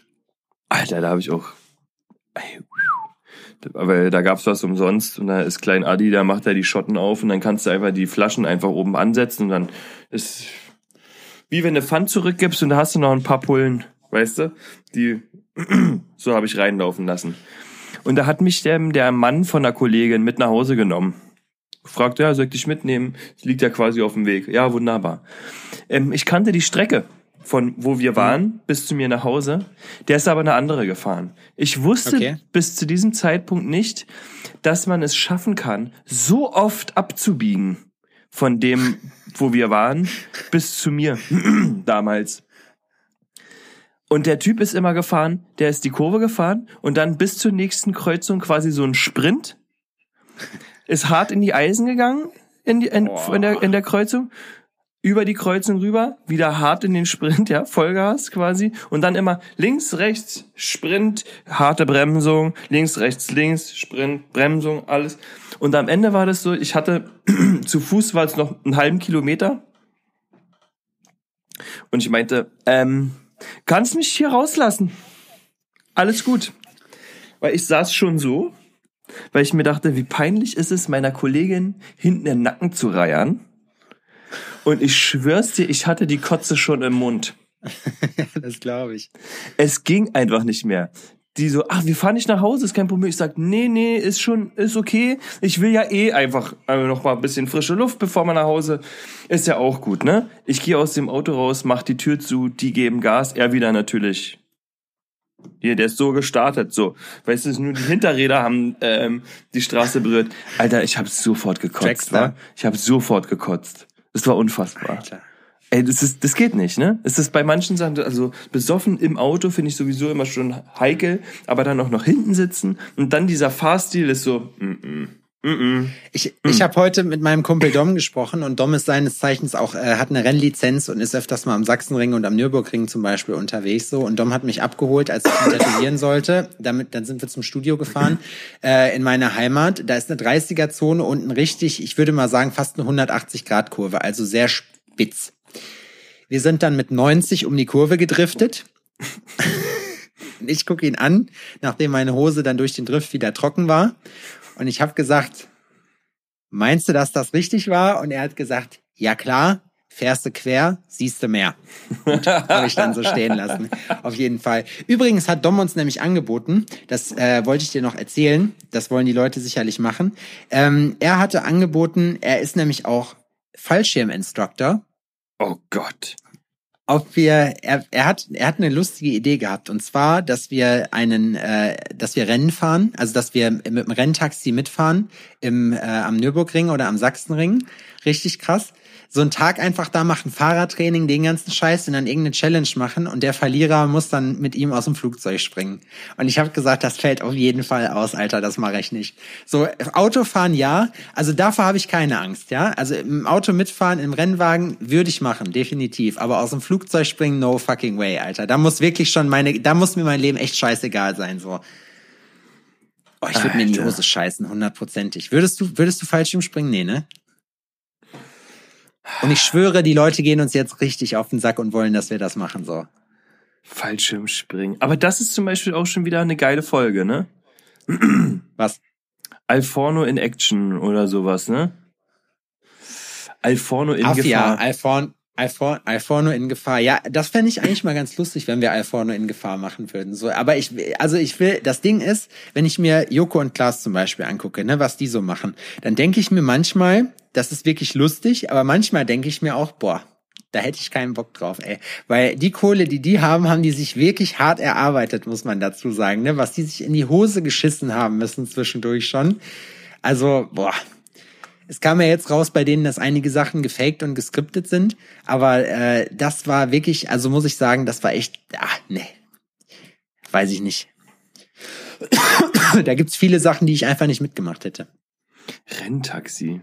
Alter, da habe ich auch. Ey, aber da gab's was umsonst und da ist Klein Adi, da macht er die Schotten auf und dann kannst du einfach die Flaschen einfach oben ansetzen und dann ist wie wenn du Pfand zurückgibst und da hast du noch ein paar Pullen, weißt du? Die so habe ich reinlaufen lassen. Und da hat mich der, der Mann von der Kollegin mit nach Hause genommen. Fragt, ja, soll ich dich mitnehmen? Das liegt ja quasi auf dem Weg. Ja, wunderbar. Ähm, ich kannte die Strecke von wo wir waren bis zu mir nach Hause. Der ist aber eine andere gefahren. Ich wusste Okay. bis zu diesem Zeitpunkt nicht, dass man es schaffen kann, so oft abzubiegen von dem, wo wir waren, bis zu mir damals. Und der Typ ist immer gefahren, der ist die Kurve gefahren und dann bis zur nächsten Kreuzung quasi so ein Sprint. Ist hart in die Eisen gegangen in, die, in, in, der, in der Kreuzung. Über die Kreuzung rüber, wieder hart in den Sprint, ja, Vollgas quasi. Und dann immer links, rechts, Sprint, harte Bremsung, links, rechts, links, Sprint, Bremsung, alles. Und am Ende war das so, ich hatte, zu Fuß war es noch einen halben Kilometer. Und ich meinte, ähm, kannst mich hier rauslassen. Alles gut. Weil ich saß schon so, weil ich mir dachte, wie peinlich ist es, meiner Kollegin hinten den Nacken zu reiern. Und ich schwör's dir, ich hatte die Kotze schon im Mund. das glaube ich. Es ging einfach nicht mehr. Die so, ach, wir fahren nicht nach Hause, ist kein Problem. Ich sag, nee, nee, ist schon, ist okay. Ich will ja eh einfach äh, noch mal ein bisschen frische Luft, bevor man nach Hause. Ist ja auch gut, ne? Ich gehe aus dem Auto raus, mach die Tür zu, die geben Gas, er wieder natürlich. Hier, der ist so gestartet, so. Weißt du, nur die Hinterräder haben ähm, die Straße berührt. Alter, ich habe sofort gekotzt, Trackstar. wa? Ich habe sofort gekotzt. Das war unfassbar. Alter. Ey, das ist, das geht nicht, ne? Es ist bei manchen Sachen, also besoffen im Auto finde ich sowieso immer schon heikel, aber dann auch noch hinten sitzen und dann dieser Fahrstil ist so, mm -mm, mm -mm. Ich, ich habe heute mit meinem Kumpel Dom gesprochen und Dom ist seines Zeichens auch, äh, hat eine Rennlizenz und ist öfters mal am Sachsenring und am Nürburgring zum Beispiel unterwegs so. Und Dom hat mich abgeholt, als ich ihn tätowieren sollte. Damit, dann sind wir zum Studio gefahren äh, in meine Heimat. Da ist eine 30er-Zone unten richtig, ich würde mal sagen, fast eine 180-Grad-Kurve, also sehr spitz. Wir sind dann mit 90 um die Kurve gedriftet. Und ich gucke ihn an, nachdem meine Hose dann durch den Drift wieder trocken war. Und ich habe gesagt, meinst du, dass das richtig war? Und er hat gesagt, ja klar, fährst du quer, siehst du mehr. Habe ich dann so stehen lassen. Auf jeden Fall. Übrigens hat Dom uns nämlich angeboten, das äh, wollte ich dir noch erzählen, das wollen die Leute sicherlich machen. Ähm, er hatte angeboten, er ist nämlich auch Fallschirminstructor Oh Gott. Ob wir er, er hat er hat eine lustige Idee gehabt und zwar, dass wir einen äh, dass wir Rennen fahren, also dass wir mit dem Renntaxi mitfahren im äh, am Nürburgring oder am Sachsenring, richtig krass. So einen Tag einfach da machen, Fahrradtraining, den ganzen Scheiß und dann irgendeine Challenge machen und der Verlierer muss dann mit ihm aus dem Flugzeug springen. Und ich habe gesagt, das fällt auf jeden Fall aus, Alter, das mache ich nicht. So Autofahren ja, also davor habe ich keine Angst, ja? Also im Auto mitfahren, im Rennwagen würde ich machen, definitiv, aber aus dem Flugzeug springen no fucking way, Alter. Da muss wirklich schon meine da muss mir mein Leben echt scheißegal sein so. Oh, ich würde mir in die. Hose scheißen, hundertprozentig. Würdest du, würdest du Fallschirm springen? Nee, ne? Und ich schwöre, die Leute gehen uns jetzt richtig auf den Sack und wollen, dass wir das machen, so. Fallschirmspringen. Aber das ist zum Beispiel auch schon wieder eine geile Folge, ne? Was? Alforno in Action oder sowas, ne? Alforno in Afia, Gefahr. Alforn, Alfor, Alforno in Gefahr. Ja, das fände ich eigentlich mal ganz lustig, wenn wir Alforno in Gefahr machen würden. So, aber ich, also ich will, das Ding ist, wenn ich mir Joko und Klaas zum Beispiel angucke, ne, was die so machen, dann denke ich mir manchmal, das ist wirklich lustig, aber manchmal denke ich mir auch, boah, Da hätte ich keinen Bock drauf, ey. Weil die Kohle, die die haben, haben die sich wirklich hart erarbeitet, muss man dazu sagen, ne? Was die sich in die Hose geschissen haben müssen zwischendurch schon. Also, boah. Es kam ja jetzt raus bei denen, dass einige Sachen gefaked und geskriptet sind. Aber äh, das war wirklich, also muss ich sagen, das war echt, ah, nee. Weiß ich nicht. da gibt's viele Sachen, die ich einfach nicht mitgemacht hätte. Renntaxi.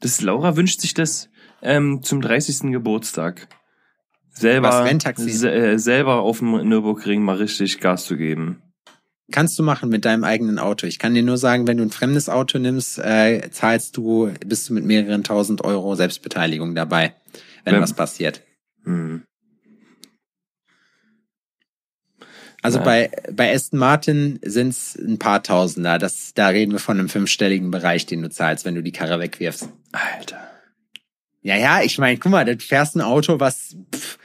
Das Laura wünscht sich das ähm, zum 30. Geburtstag. Selber, Was, Renntaxi? se äh, selber auf dem Nürburgring mal richtig Gas zu geben. Kannst du machen mit deinem eigenen Auto. Ich kann dir nur sagen, wenn du ein fremdes Auto nimmst, äh, zahlst du, bist du mit mehreren tausend Euro Selbstbeteiligung dabei, wenn Ja. was passiert. Hm. Also Ja. bei, bei Aston Martin sind's ein paar Tausender. Das, da reden wir von einem fünfstelligen Bereich, den du zahlst, wenn du die Karre wegwirfst. Alter. Ja, ja, ich meine, guck mal, du fährst ein Auto, was pff,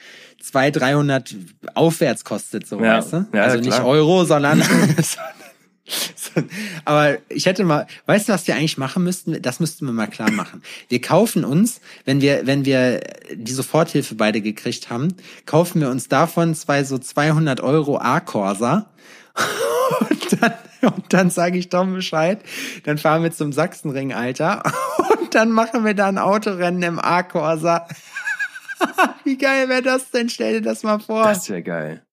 200, 300 aufwärts kostet, so, Ja, weißt du? ja, also nicht. Euro, sondern... sondern- Aber ich hätte mal, weißt du, was wir eigentlich machen müssten? Das müssten wir mal klar machen. Wir kaufen uns, wenn wir, wenn wir die Soforthilfe beide gekriegt haben, kaufen wir uns davon zwei so 200 Euro A-Corsa. Und dann, und dann sage ich Tom Bescheid. Dann fahren wir zum Sachsenring, Alter. Und dann machen wir da ein Autorennen im A-Corsa. Wie geil wäre das denn? Stell dir das mal vor. Das wäre geil.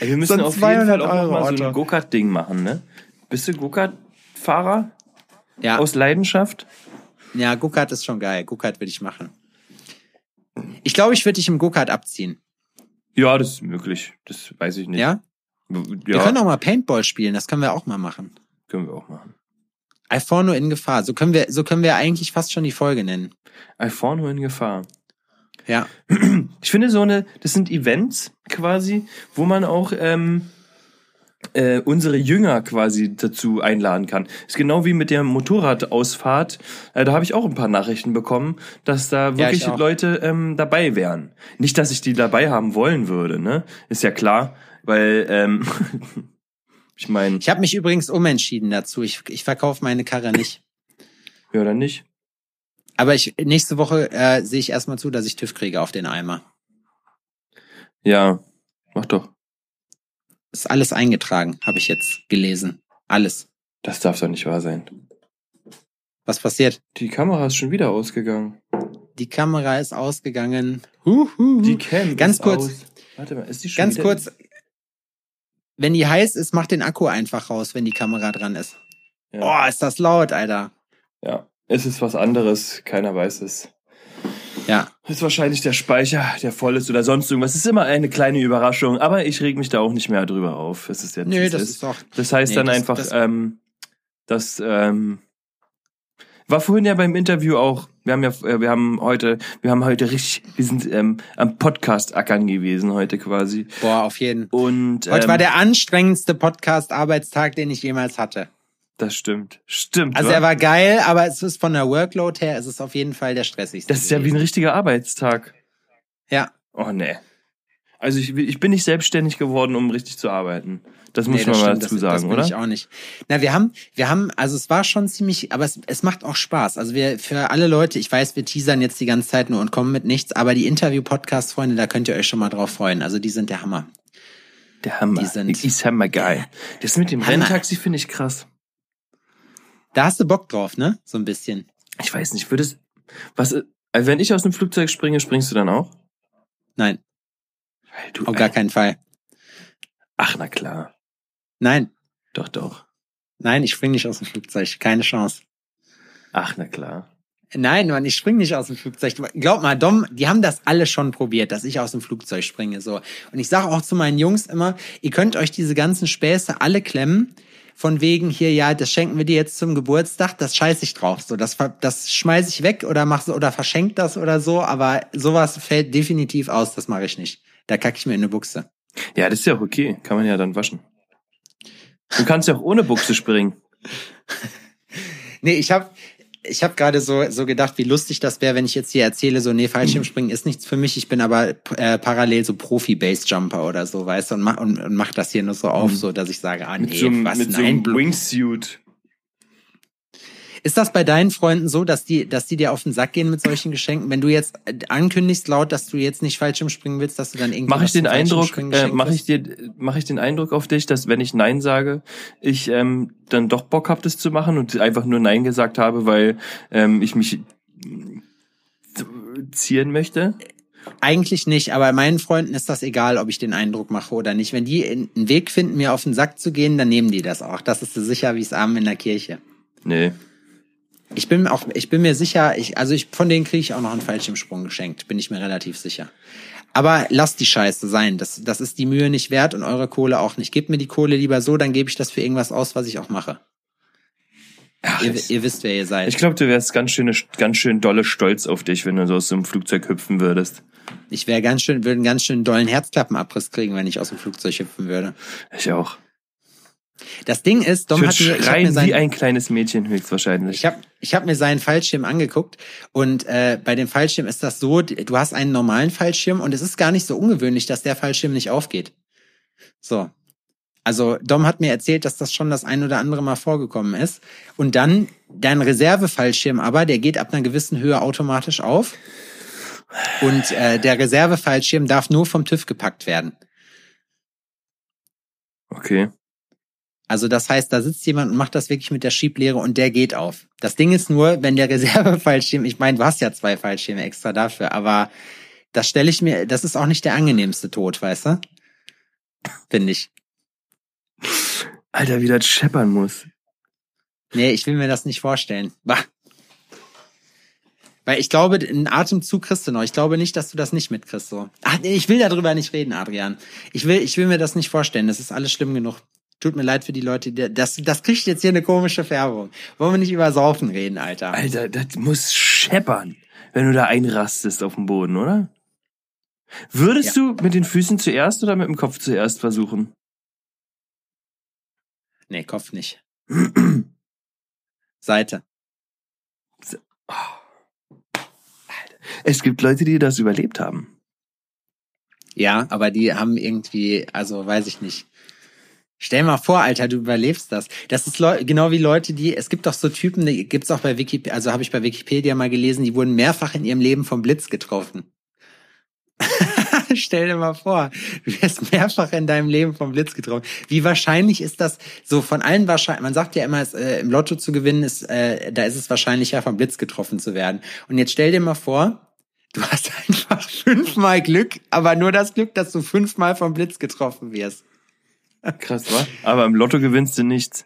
Ey, wir müssen So auf jeden Fall 200 auch noch mal so ein Go-Kart-Ding machen, ne? Bist du Go-Kart-Fahrer ja, aus Leidenschaft? ja, Go-Kart ist schon geil. Go-Kart würde ich machen. Ich glaube, ich würde dich im Go-Kart abziehen. Ja, das ist möglich. Das weiß ich nicht. Ja? Ja, Wir können auch mal Paintball spielen. Das können wir auch mal machen. können wir auch machen. Alforno in Gefahr. So können wir, so können wir eigentlich fast schon die Folge nennen. Alforno in Gefahr. Ja. Ich finde so eine, das sind Events quasi, wo man auch ähm, äh, unsere Jünger quasi dazu einladen kann. Ist genau wie mit der Motorradausfahrt. Äh, da habe ich auch ein paar Nachrichten bekommen, dass da Ja, wirklich ich auch. Leute ähm, dabei wären. Nicht, dass ich die dabei haben wollen würde, ne? Ist ja klar, weil ähm, ich meine, Ich habe mich übrigens umentschieden dazu. Ich, ich verkaufe meine Karre nicht. ja oder nicht? Aber ich nächste Woche äh, sehe ich erstmal zu, dass ich TÜV kriege auf den Eimer. Ja, mach doch. Ist alles eingetragen, habe ich jetzt gelesen. Alles. Das darf doch nicht wahr sein. Was passiert? Die Kamera ist schon wieder ausgegangen. Die Kamera ist ausgegangen. Huhu. Die Cam Ganz kurz. Aus. Warte mal, ist die schon Ganz kurz. Wenn die heiß ist, mach den Akku einfach raus, wenn die Kamera dran ist. Ja. Oh, ist das laut, Alter. ja, es ist was anderes. Keiner weiß es. Ja. Ist wahrscheinlich der Speicher, der voll ist oder sonst irgendwas. Es ist immer eine kleine Überraschung, aber ich reg mich da auch nicht mehr drüber auf. Es ist jetzt, es das ist. ist doch. Das heißt Nee, dann das- einfach, das- ähm, das ähm, war vorhin ja beim Interview auch. Wir haben ja, äh, wir haben heute, wir haben heute richtig, wir sind ähm, am Podcast ackern gewesen heute quasi. Boah, auf jeden. Und Heute ähm, war der anstrengendste Podcast-Arbeitstag, den ich jemals hatte. Das stimmt, stimmt. Also wa? er war geil, aber es ist von der Workload her, es ist auf jeden Fall der stressigste. das ist ja wie ein richtiger Arbeitstag. Ja. Oh nee. Also ich, ich bin nicht selbstständig geworden, um richtig zu arbeiten. Das muss Nee, man das mal stimmt, dazu das, sagen, das bin oder? ich auch nicht. Na, wir haben, wir haben, also es war schon ziemlich, aber es, es macht auch Spaß. Also wir, für alle Leute, ich weiß, wir teasern jetzt die ganze Zeit nur und kommen mit nichts, aber die Interview-Podcast-Freunde, da könnt ihr euch schon mal drauf freuen. Also die sind der Hammer. Der Hammer. Die sind- Die ist Hammer geil. Das mit dem Hammer. Renntaxi finde ich krass. Da hast du Bock drauf, ne? So ein bisschen. Ich weiß nicht, würdest, was, äh, wenn ich aus dem Flugzeug springe, springst du dann auch? Nein, Weil du, auf gar keinen Fall. Ach, na klar. Nein, Doch, doch. nein, ich spring nicht aus dem Flugzeug. Keine Chance. Ach, na klar. Nein, Mann, ich spring nicht aus dem Flugzeug. Glaub mal, Dom, die haben das alle schon probiert, dass ich aus dem Flugzeug springe. So. Und ich sage auch zu meinen Jungs immer, ihr könnt euch diese ganzen Späße alle klemmen. Von wegen hier, ja, das schenken wir dir jetzt zum Geburtstag, das scheiß ich drauf. So, das, das schmeiß ich weg oder mach so oder verschenk das oder so, aber sowas fällt definitiv aus, das mache ich nicht. Da kacke ich mir in eine Buchse. Ja, das ist ja auch okay. Kann man ja dann waschen. Du kannst ja auch ohne Buchse springen. Nee, ich habe ich hab gerade so, so gedacht, wie lustig das wäre, wenn ich jetzt hier erzähle, so, nee, Fallschirmspringen ist nichts für mich. Ich bin aber äh, parallel so Profi-Base-Jumper oder so, weißt du, und mach, und, und mach das hier nur so auf, so dass ich sage, ah Mit nee, so, einem- was mit ein so einem. Wingsuit. Ist das bei deinen Freunden so, dass die, dass die dir auf den Sack gehen mit solchen Geschenken? Wenn du jetzt äh, ankündigst laut, dass du jetzt nicht Fallschirmspringen willst, dass du dann irgendwie Mache ich den Eindruck, äh, mache ich dir, mache ich den Eindruck auf dich, dass wenn ich Nein sage, ich ähm, dann doch Bock hab, das zu machen und einfach nur Nein gesagt habe, weil ähm, ich mich zieren möchte? Eigentlich nicht, aber meinen Freunden ist das egal, ob ich den Eindruck mache oder nicht. Wenn die einen Weg finden, mir auf den Sack zu gehen, dann nehmen die das auch. Das ist so sicher wie es Abend in der Kirche. Nee. Ich bin auch, ich bin mir sicher, ich, also ich, von denen kriege ich auch noch einen Fallschirmsprung geschenkt, bin ich mir relativ sicher. Aber lasst die Scheiße sein. Das, das ist die Mühe nicht wert und eure Kohle auch nicht. Gebt mir die Kohle lieber so, dann gebe ich das für irgendwas aus, was ich auch mache. Ach, Ihr, ihr wisst, wer ihr seid. ich glaube, du wärst ganz schön, ganz schön dolle stolz auf dich, wenn du so aus so einem Flugzeug hüpfen würdest. Ich wäre ganz schön, würde einen ganz schön dollen Herzklappenabriss kriegen, wenn ich aus dem Flugzeug hüpfen würde. Ich auch. Das Ding ist, Dom hat mir, ich hab mir sein, wie ein kleines Mädchen höchstwahrscheinlich. Ich habe ich hab mir seinen Fallschirm angeguckt und äh, bei dem Fallschirm ist das so, du hast einen normalen Fallschirm und es ist gar nicht so ungewöhnlich, dass der Fallschirm nicht aufgeht. So. Also Dom hat mir erzählt, dass das schon das ein oder andere Mal vorgekommen ist. Und dann dein Reservefallschirm aber, der geht ab einer gewissen Höhe automatisch auf. Und äh, der Reservefallschirm darf nur vom TÜV gepackt werden. Okay. Also das heißt, da sitzt jemand und macht das wirklich mit der Schieblehre und der geht auf. Das Ding ist nur, wenn der Reservefallschirm, ich meine, du hast ja zwei Fallschirme extra dafür, aber das stelle ich mir, das ist auch nicht der angenehmste Tod, weißt du? Finde ich. Alter, wie das scheppern muss. Nee, ich will mir das nicht vorstellen. Bah. Weil ich glaube, einen Atemzug kriegst du noch. Ich glaube nicht, dass du das nicht mitkriegst. So. Ach, nee, ich will darüber nicht reden, Adrian. Ich will, ich will mir das nicht vorstellen. Das ist alles schlimm genug. Tut mir leid für die Leute, das, das kriegt jetzt hier eine komische Färbung. Wollen wir nicht über Saufen reden, Alter? Alter, das muss scheppern, wenn du da einrastest auf dem Boden, oder? Würdest du mit den Füßen zuerst oder mit dem Kopf zuerst versuchen? Nee, Kopf nicht. Seite. Es gibt Leute, die das überlebt haben. Ja, aber die haben irgendwie, also weiß ich nicht. Stell mal vor, Alter, du überlebst das. Das ist Leu genau wie Leute, die, es gibt doch so Typen, die gibt's auch bei Wikipedia, also habe ich bei Wikipedia mal gelesen, die wurden mehrfach in ihrem Leben vom Blitz getroffen. Stell dir mal vor, du wirst mehrfach in deinem Leben vom Blitz getroffen. Wie wahrscheinlich ist das so von allen wahrscheinlich, man sagt ja immer, es, äh, im Lotto zu gewinnen ist, äh, da ist es wahrscheinlicher, vom Blitz getroffen zu werden. Und jetzt stell dir mal vor, du hast einfach fünfmal Glück, aber nur das Glück, dass du fünfmal vom Blitz getroffen wirst. Krass, wa? Aber im Lotto gewinnst du nichts.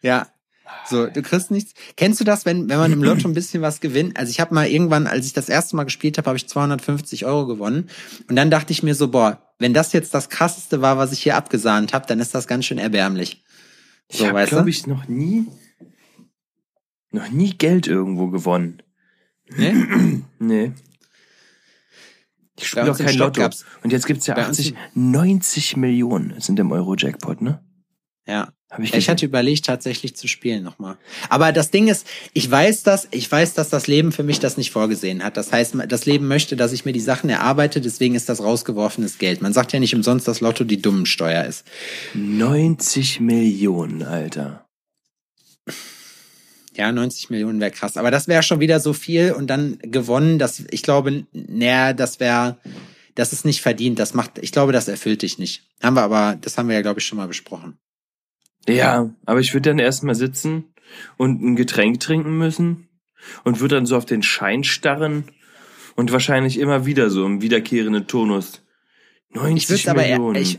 Ja. So, du kriegst nichts. Kennst du das, wenn, wenn man im Lotto ein bisschen was gewinnt? Also ich habe mal irgendwann, als ich das erste Mal gespielt habe, habe ich 250 Euro gewonnen. Und dann dachte ich mir so, boah, wenn das jetzt das krasseste war, was ich hier abgesahnt habe, dann ist das ganz schön erbärmlich. Ich So, habe, weißt du? glaube ich, noch nie, noch nie Geld irgendwo gewonnen. Ne? Nee. Ich spiele auch kein Lotto. gab's- Und jetzt gibt's ja bei uns 80, 90 Millionen sind im Euro-Jackpot, ne? Ja. Hab ich Ja, ich gesehen. hatte überlegt, tatsächlich zu spielen nochmal. Aber das Ding ist, ich weiß das, ich weiß, dass das Leben für mich das nicht vorgesehen hat. Das heißt, das Leben möchte, dass ich mir die Sachen erarbeite, deswegen ist das rausgeworfenes Geld. Man sagt ja nicht umsonst, dass Lotto die dummen Steuer ist. 90 Millionen, Alter. Ja, 90 Millionen wäre krass. Aber das wäre schon wieder so viel und dann gewonnen, das, ich glaube, naja, das wäre, das ist nicht verdient. Das macht, ich glaube, das erfüllt dich nicht. Haben wir aber, das haben wir ja, glaube ich, schon mal besprochen. Ja, aber ich würde dann erstmal sitzen und ein Getränk trinken müssen und würde dann so auf den Schein starren und wahrscheinlich immer wieder so im wiederkehrenden Tonus. 90 Ich würde aber, Millionen. ich,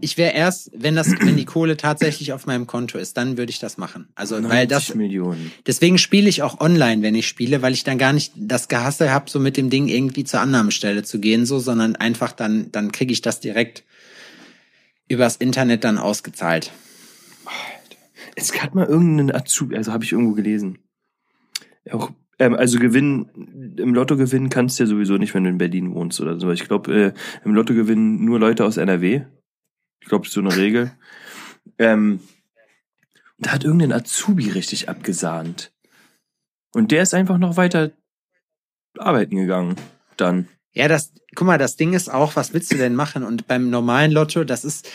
ich wäre erst, wenn das, wenn die Kohle tatsächlich auf meinem Konto ist, dann würde ich das machen. Also, weil 90 das, Millionen. deswegen spiele ich auch online, wenn ich spiele, weil ich dann gar nicht das Gehasse habe, so mit dem Ding irgendwie zur Annahmestelle zu gehen, so, sondern einfach dann, dann kriege ich das direkt übers Internet dann ausgezahlt. Es hat mal irgendeinen Azubi, also habe ich irgendwo gelesen. Auch, ähm, also gewinnen, im Lotto gewinnen kannst du ja sowieso nicht, wenn du in Berlin wohnst oder so. Ich glaube, äh, im Lotto gewinnen nur Leute aus NRW. Ich glaube, ist so eine Regel. Ähm, da hat irgendein Azubi richtig abgesahnt. Und der ist einfach noch weiter arbeiten gegangen. Dann. Ja, das, guck mal, das Ding ist auch, was willst du denn machen? Und beim normalen Lotto, das ist,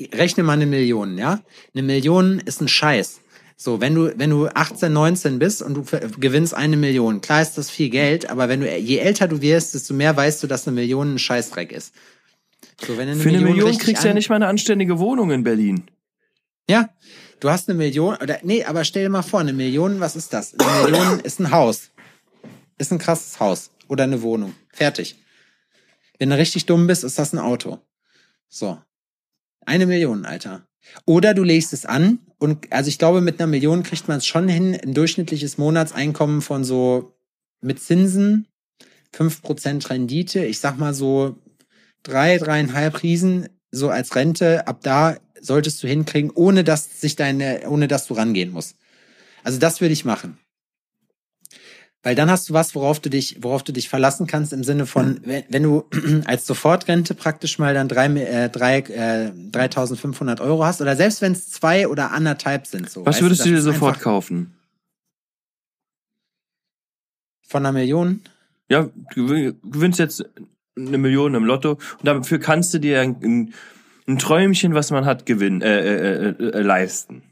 rechne mal eine Million, ja? Eine Million ist ein Scheiß. So, wenn du, wenn du 18, 19 bist und du gewinnst eine Million, klar ist das viel Geld, aber wenn du, je älter du wirst, desto mehr weißt du, dass eine Million ein Scheißdreck ist. So, wenn eine Für eine Million, Million kriegst du ja nicht mal eine anständige Wohnung in Berlin. Ja, du hast eine Million, oder, nee, aber stell dir mal vor, eine Million, was ist das? Eine Million ist ein Haus. Ist ein krasses Haus. Oder eine Wohnung. Fertig. Wenn du richtig dumm bist, ist das ein Auto. So. Eine Million, Alter. Oder du legst es an und also ich glaube, mit einer Million kriegt man es schon hin, ein durchschnittliches Monatseinkommen von so mit Zinsen, fünf Prozent Rendite, ich sag mal so drei, dreieinhalb Riesen, so als Rente, ab da solltest du hinkriegen, ohne dass sich deine, ohne dass du rangehen musst. Also das würde ich machen. Weil dann hast du was, worauf du dich, worauf du dich verlassen kannst im Sinne von, wenn, wenn du als Sofortrente praktisch mal dann drei, äh, drei, äh, 3.500 Euro hast oder selbst wenn es zwei oder anderthalb sind. So, was würdest du, du dir sofort kaufen? Von einer Million? Ja, du gewinnst jetzt eine Million im Lotto und dafür kannst du dir ein, ein Träumchen, was man hat, gewinnen, äh, äh, äh, äh leisten.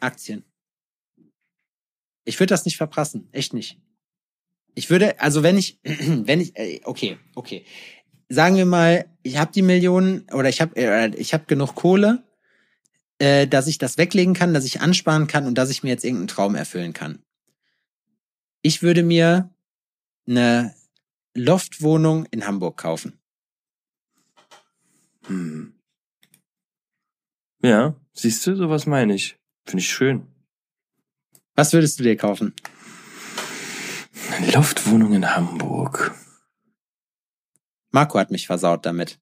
Aktien. Ich würde das nicht verprassen, echt nicht. Ich würde, also wenn ich, wenn ich, äh, okay, okay, sagen wir mal, ich habe die Millionen oder ich habe, äh, ich habe genug Kohle, äh, dass ich das weglegen kann, dass ich ansparen kann und dass ich mir jetzt irgendeinen Traum erfüllen kann. Ich würde mir eine Loftwohnung in Hamburg kaufen. Hm. Ja, siehst du, sowas meine ich. Finde ich schön. Was würdest du dir kaufen? Eine Loftwohnung in Hamburg. Marco hat mich versaut damit.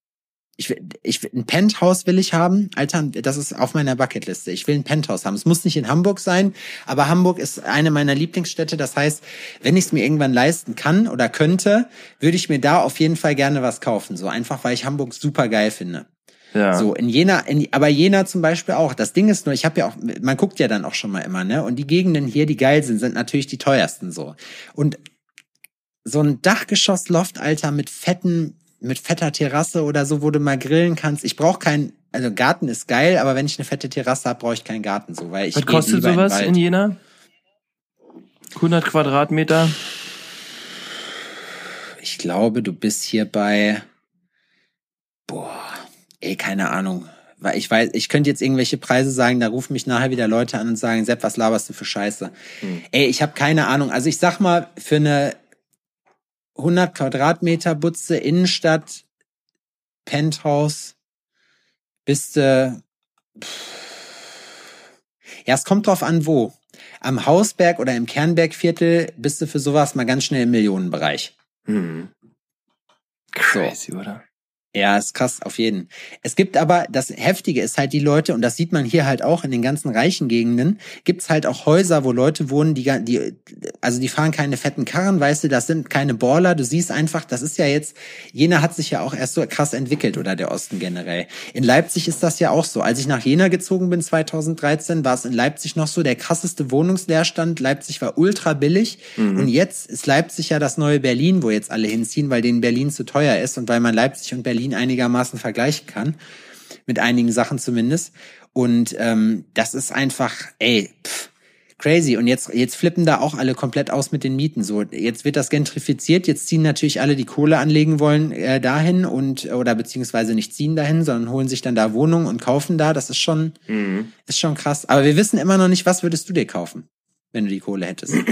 Ich will, ich will, ein Penthouse will ich haben. Alter, das ist auf meiner Bucketliste. Ich will ein Penthouse haben. Es muss nicht in Hamburg sein, aber Hamburg ist eine meiner Lieblingsstädte. Das heißt, wenn ich es mir irgendwann leisten kann oder könnte, würde ich mir da auf jeden Fall gerne was kaufen. So einfach, weil ich Hamburg super geil finde. Ja. So, in Jena, in, aber Jena zum Beispiel auch. Das Ding ist nur, ich habe ja auch, man guckt ja dann auch schon mal immer, ne? Und die Gegenden hier, die geil sind, sind natürlich die teuersten so. Und so ein Dachgeschoss-Loft, Alter, mit fetten, mit fetter Terrasse oder so, wo du mal grillen kannst. Ich brauche kein, also Garten ist geil, aber wenn ich eine fette Terrasse habe, brauche ich keinen Garten so, weil ich. Was kostet sowas in, in Jena? 100 Quadratmeter? Ich glaube, du bist hier bei, boah, ey, keine Ahnung. Weil ich weiß, ich könnte jetzt irgendwelche Preise sagen, da rufen mich nachher wieder Leute an und sagen, Sepp, was laberst du für Scheiße? Hm. Ey, ich habe keine Ahnung. Also ich sag mal, für eine 100 Quadratmeter Butze Innenstadt, Penthouse, bist du, ja, es kommt drauf an, wo. Am Hausberg oder im Kernbergviertel bist du für sowas mal ganz schnell im Millionenbereich. Hm. Crazy, so. oder? Ja, ist krass, auf jeden. Es gibt aber, das Heftige ist halt die Leute, und das sieht man hier halt auch in den ganzen reichen Gegenden, gibt's halt auch Häuser, wo Leute wohnen, die, die, also die fahren keine fetten Karren, weißt du, das sind keine Baller, du siehst einfach, das ist ja jetzt, Jena hat sich ja auch erst so krass entwickelt, oder der Osten generell. In Leipzig ist das ja auch so. Als ich nach Jena gezogen bin, 2013, war es in Leipzig noch so der krasseste Wohnungsleerstand. Leipzig war ultra billig. Mhm. Und jetzt ist Leipzig ja das neue Berlin, wo jetzt alle hinziehen, weil denen Berlin zu teuer ist und weil man Leipzig und Berlin Berlin einigermaßen vergleichen kann. Mit einigen Sachen zumindest. Und ähm, das ist einfach, ey, pff, crazy. Und jetzt, jetzt flippen da auch alle komplett aus mit den Mieten. So, jetzt wird das gentrifiziert. Jetzt ziehen natürlich alle, die Kohle anlegen wollen, äh, dahin und oder beziehungsweise nicht ziehen dahin, sondern holen sich dann da Wohnungen und kaufen da. Das ist schon, mhm. ist schon krass. Aber wir wissen immer noch nicht, was würdest du dir kaufen, wenn du die Kohle hättest.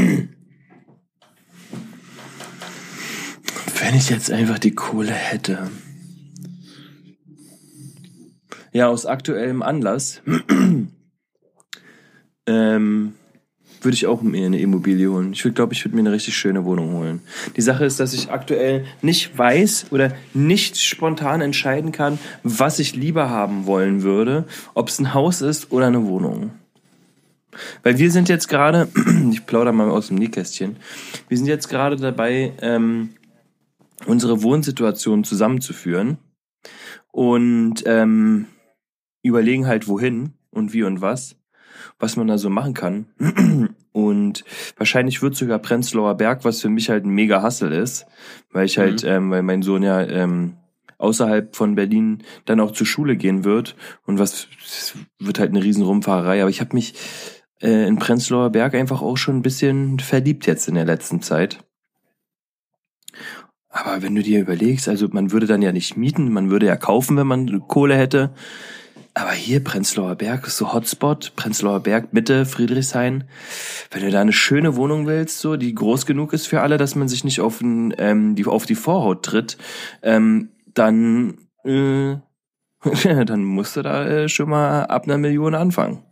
Wenn ich jetzt einfach die Kohle hätte. Ja, aus aktuellem Anlass ähm, würde ich auch mir eine Immobilie holen. Ich würde, glaube ich, würde mir eine richtig schöne Wohnung holen. Die Sache ist, dass ich aktuell nicht weiß oder nicht spontan entscheiden kann, was ich lieber haben wollen würde, ob es ein Haus ist oder eine Wohnung. Weil wir sind jetzt gerade, ich plaudere mal aus dem Nähkästchen, wir sind jetzt gerade dabei, ähm, unsere Wohnsituation zusammenzuführen. Und ähm, überlegen halt wohin und wie und was, was man da so machen kann. Und wahrscheinlich wird sogar Prenzlauer Berg, was für mich halt ein mega Hassel ist, weil ich halt, mhm. ähm, weil mein Sohn ja ähm, außerhalb von Berlin dann auch zur Schule gehen wird. Und was wird halt eine riesen Rumfahrerei. Aber ich habe mich äh, in Prenzlauer Berg einfach auch schon ein bisschen verliebt jetzt in der letzten Zeit. Aber wenn du dir überlegst, also man würde dann ja nicht mieten, man würde ja kaufen, wenn man Kohle hätte. Aber hier Prenzlauer Berg ist so Hotspot, Prenzlauer Berg, Mitte, Friedrichshain. Wenn du da eine schöne Wohnung willst, so die groß genug ist für alle, dass man sich nicht auf, den, ähm, die, auf die Vorhaut tritt, ähm, dann, äh, dann musst du da äh, schon mal ab einer Million anfangen.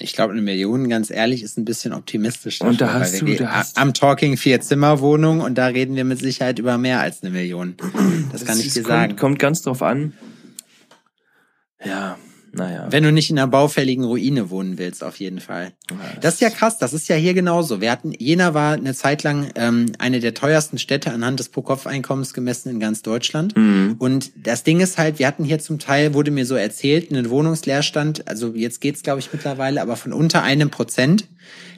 Ich glaube, eine Million, ganz ehrlich, ist ein bisschen optimistisch. Und da hast du, da hast am Talking vier Zimmerwohnung und da reden wir mit Sicherheit über mehr als eine Million. Das, das kann ich dir kommt, sagen. Kommt ganz drauf an. Ja, naja. Wenn du nicht in einer baufälligen Ruine wohnen willst, auf jeden Fall. Ja, das, das ist ja krass, das ist ja hier genauso. Wir hatten, Jena war eine Zeit lang ähm, eine der teuersten Städte anhand des Pro-Kopf-Einkommens gemessen in ganz Deutschland. Mhm. Und das Ding ist halt, wir hatten hier zum Teil, wurde mir so erzählt, einen Wohnungsleerstand, also jetzt geht's glaube ich mittlerweile, aber von unter einem Prozent.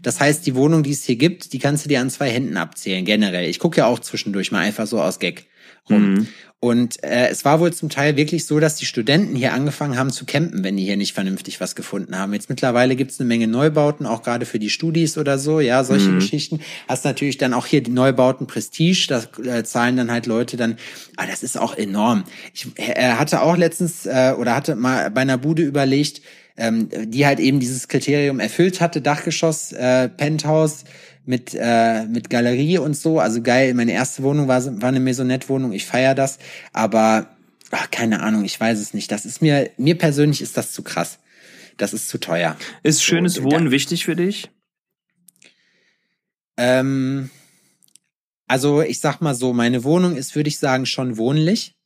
Das heißt, die Wohnung, die es hier gibt, die kannst du dir an zwei Händen abzählen, generell. Ich gucke ja auch zwischendurch mal einfach so aus Gag rum. Mhm. Und äh, es war wohl zum Teil wirklich so, dass die Studenten hier angefangen haben zu campen, wenn die hier nicht vernünftig was gefunden haben. Jetzt mittlerweile gibt's eine Menge Neubauten, auch gerade für die Studis oder so, ja, solche mhm. Geschichten. Hast natürlich dann auch hier die Neubauten Prestige, da äh, zahlen dann halt Leute dann, ah, das ist auch enorm. Ich äh, hatte auch letztens äh, oder hatte mal bei einer Bude überlegt, ähm, die halt eben dieses Kriterium erfüllt hatte, Dachgeschoss, äh, Penthouse, mit, äh, mit Galerie und so. Also geil, meine erste Wohnung war, war eine Maisonette-Wohnung, ich feier das. Aber ach, keine Ahnung, ich weiß es nicht. Das ist mir, mir persönlich ist das zu krass. Das ist zu teuer. Ist schönes so, Wohnen da, wichtig für dich? Ähm, also ich sag mal so, meine Wohnung ist, würde ich sagen, schon wohnlich,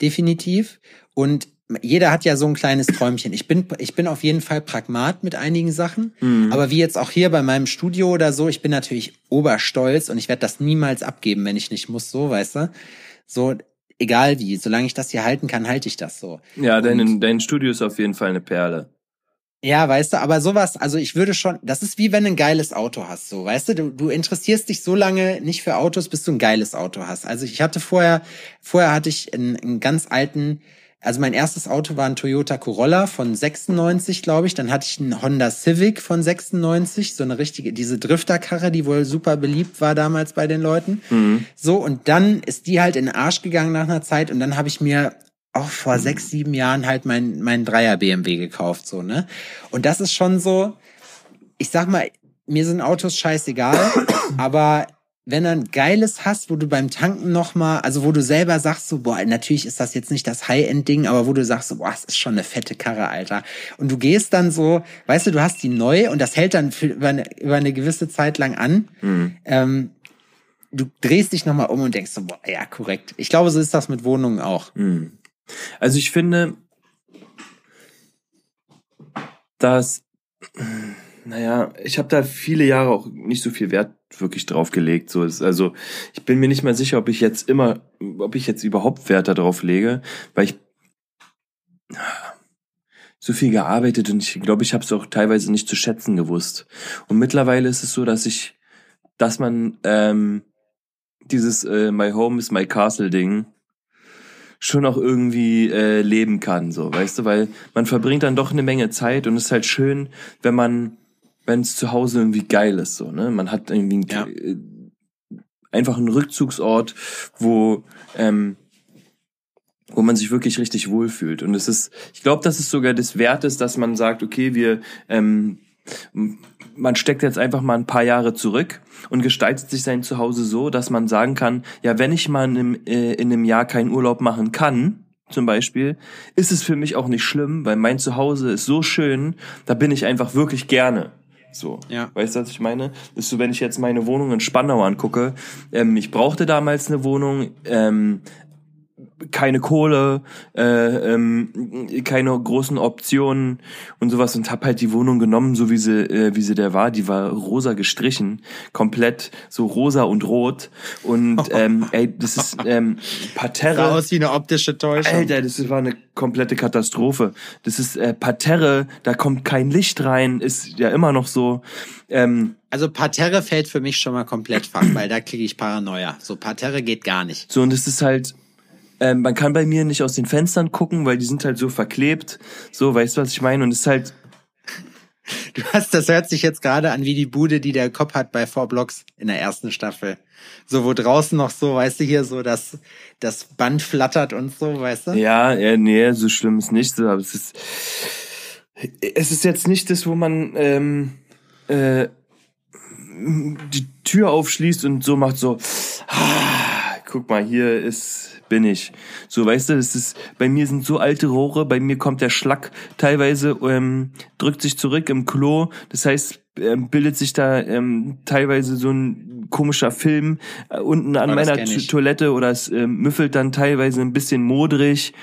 definitiv. Und jeder hat ja so ein kleines Träumchen. Ich bin, ich bin auf jeden Fall Pragmat mit einigen Sachen. Mhm. Aber wie jetzt auch hier bei meinem Studio oder so, ich bin natürlich oberstolz und ich werde das niemals abgeben, wenn ich nicht muss, so, weißt du? So, egal wie, solange ich das hier halten kann, halte ich das so. Ja, dein, dein Studio ist auf jeden Fall eine Perle. Ja, weißt du, aber sowas, also ich würde schon, das ist wie wenn du ein geiles Auto hast, so, weißt du, du, du interessierst dich so lange nicht für Autos, bis du ein geiles Auto hast. Also ich hatte vorher, vorher hatte ich einen, einen ganz alten, also mein erstes Auto war ein Toyota Corolla von 96, glaube ich. Dann hatte ich einen Honda Civic von 96, so eine richtige, diese Drifterkarre, die wohl super beliebt war damals bei den Leuten. Mhm. So, und dann ist die halt in den Arsch gegangen nach einer Zeit und dann habe ich mir auch vor sechs, sieben Jahren halt mein, mein Dreier BMW gekauft, so, ne? Und das ist schon so, ich sag mal, mir sind Autos scheißegal, aber wenn du ein geiles hast, wo du beim Tanken nochmal, also wo du selber sagst so, boah, natürlich ist das jetzt nicht das High-End-Ding, aber wo du sagst so, boah, das ist schon eine fette Karre, Alter. Und du gehst dann so, weißt du, du hast die neu und das hält dann für, über, eine, über eine gewisse Zeit lang an. Mhm. Ähm, du drehst dich nochmal um und denkst so, boah, ja, korrekt. Ich glaube, so ist das mit Wohnungen auch. Mhm. Also ich finde, dass naja, ich habe da viele Jahre auch nicht so viel Wert wirklich drauf gelegt. So ist, also ich bin mir nicht mal sicher, ob ich jetzt immer, ob ich jetzt überhaupt Wert darauf lege, weil ich so viel gearbeitet und ich glaube, ich habe es auch teilweise nicht zu schätzen gewusst. Und mittlerweile ist es so, dass ich, dass man ähm, dieses äh, My Home is My Castle Ding schon auch irgendwie äh, leben kann, so, weißt du, weil man verbringt dann doch eine Menge Zeit und es ist halt schön, wenn man wenn es zu Hause irgendwie geil ist, so, ne? Man hat irgendwie ja. Äh, einfach einen Rückzugsort, wo, ähm, wo man sich wirklich richtig wohlfühlt. Und es ist, ich glaube, dass es sogar des Wertes, dass man sagt, okay, wir, ähm, man steckt jetzt einfach mal ein paar Jahre zurück und gestaltet sich sein Zuhause so, dass man sagen kann, ja, wenn ich mal in einem, äh, in einem Jahr keinen Urlaub machen kann, zum Beispiel, ist es für mich auch nicht schlimm, weil mein Zuhause ist so schön, da bin ich einfach wirklich gerne. So. Ja. Weißt du, was ich meine? ist so, wenn ich jetzt meine Wohnung in Spandau angucke, ähm, ich brauchte damals eine Wohnung, ähm, keine Kohle, äh, ähm, keine großen Optionen und sowas und hab halt die Wohnung genommen, so wie sie, äh, wie sie der war. Die war rosa gestrichen, komplett so rosa und rot und ähm, ey, das ist ähm, Parterre. Sah aus wie eine optische Täuschung. Alter, das war eine komplette Katastrophe. Das ist äh, Parterre, da kommt kein Licht rein, ist ja immer noch so. Ähm, also Parterre fällt für mich schon mal komplett fach, weil da kriege ich Paranoia. So Parterre geht gar nicht. So und es ist halt Ähm, man kann bei mir nicht aus den Fenstern gucken, weil die sind halt so verklebt. So, weißt du, was ich meine? Und es ist halt, Du hast, das hört sich jetzt gerade an wie die Bude, die der Kopf hat bei Four Blocks in der ersten Staffel. So, wo draußen noch so, weißt du, hier so das, das Band flattert und so, weißt du? ja, ja, nee, so schlimm ist nicht so, aber es ist, es ist jetzt nicht das, wo man, ähm, äh, die Tür aufschließt und so macht so, ah, guck mal, hier ist, bin ich. So, weißt du, das ist, bei mir sind so alte Rohre, bei mir kommt der Schlack teilweise, ähm, drückt sich zurück im Klo, das heißt, ähm, bildet sich da ähm, teilweise so ein komischer Film äh, unten an Oh, meiner. Toilette oder es ähm, müffelt dann teilweise ein bisschen modrig.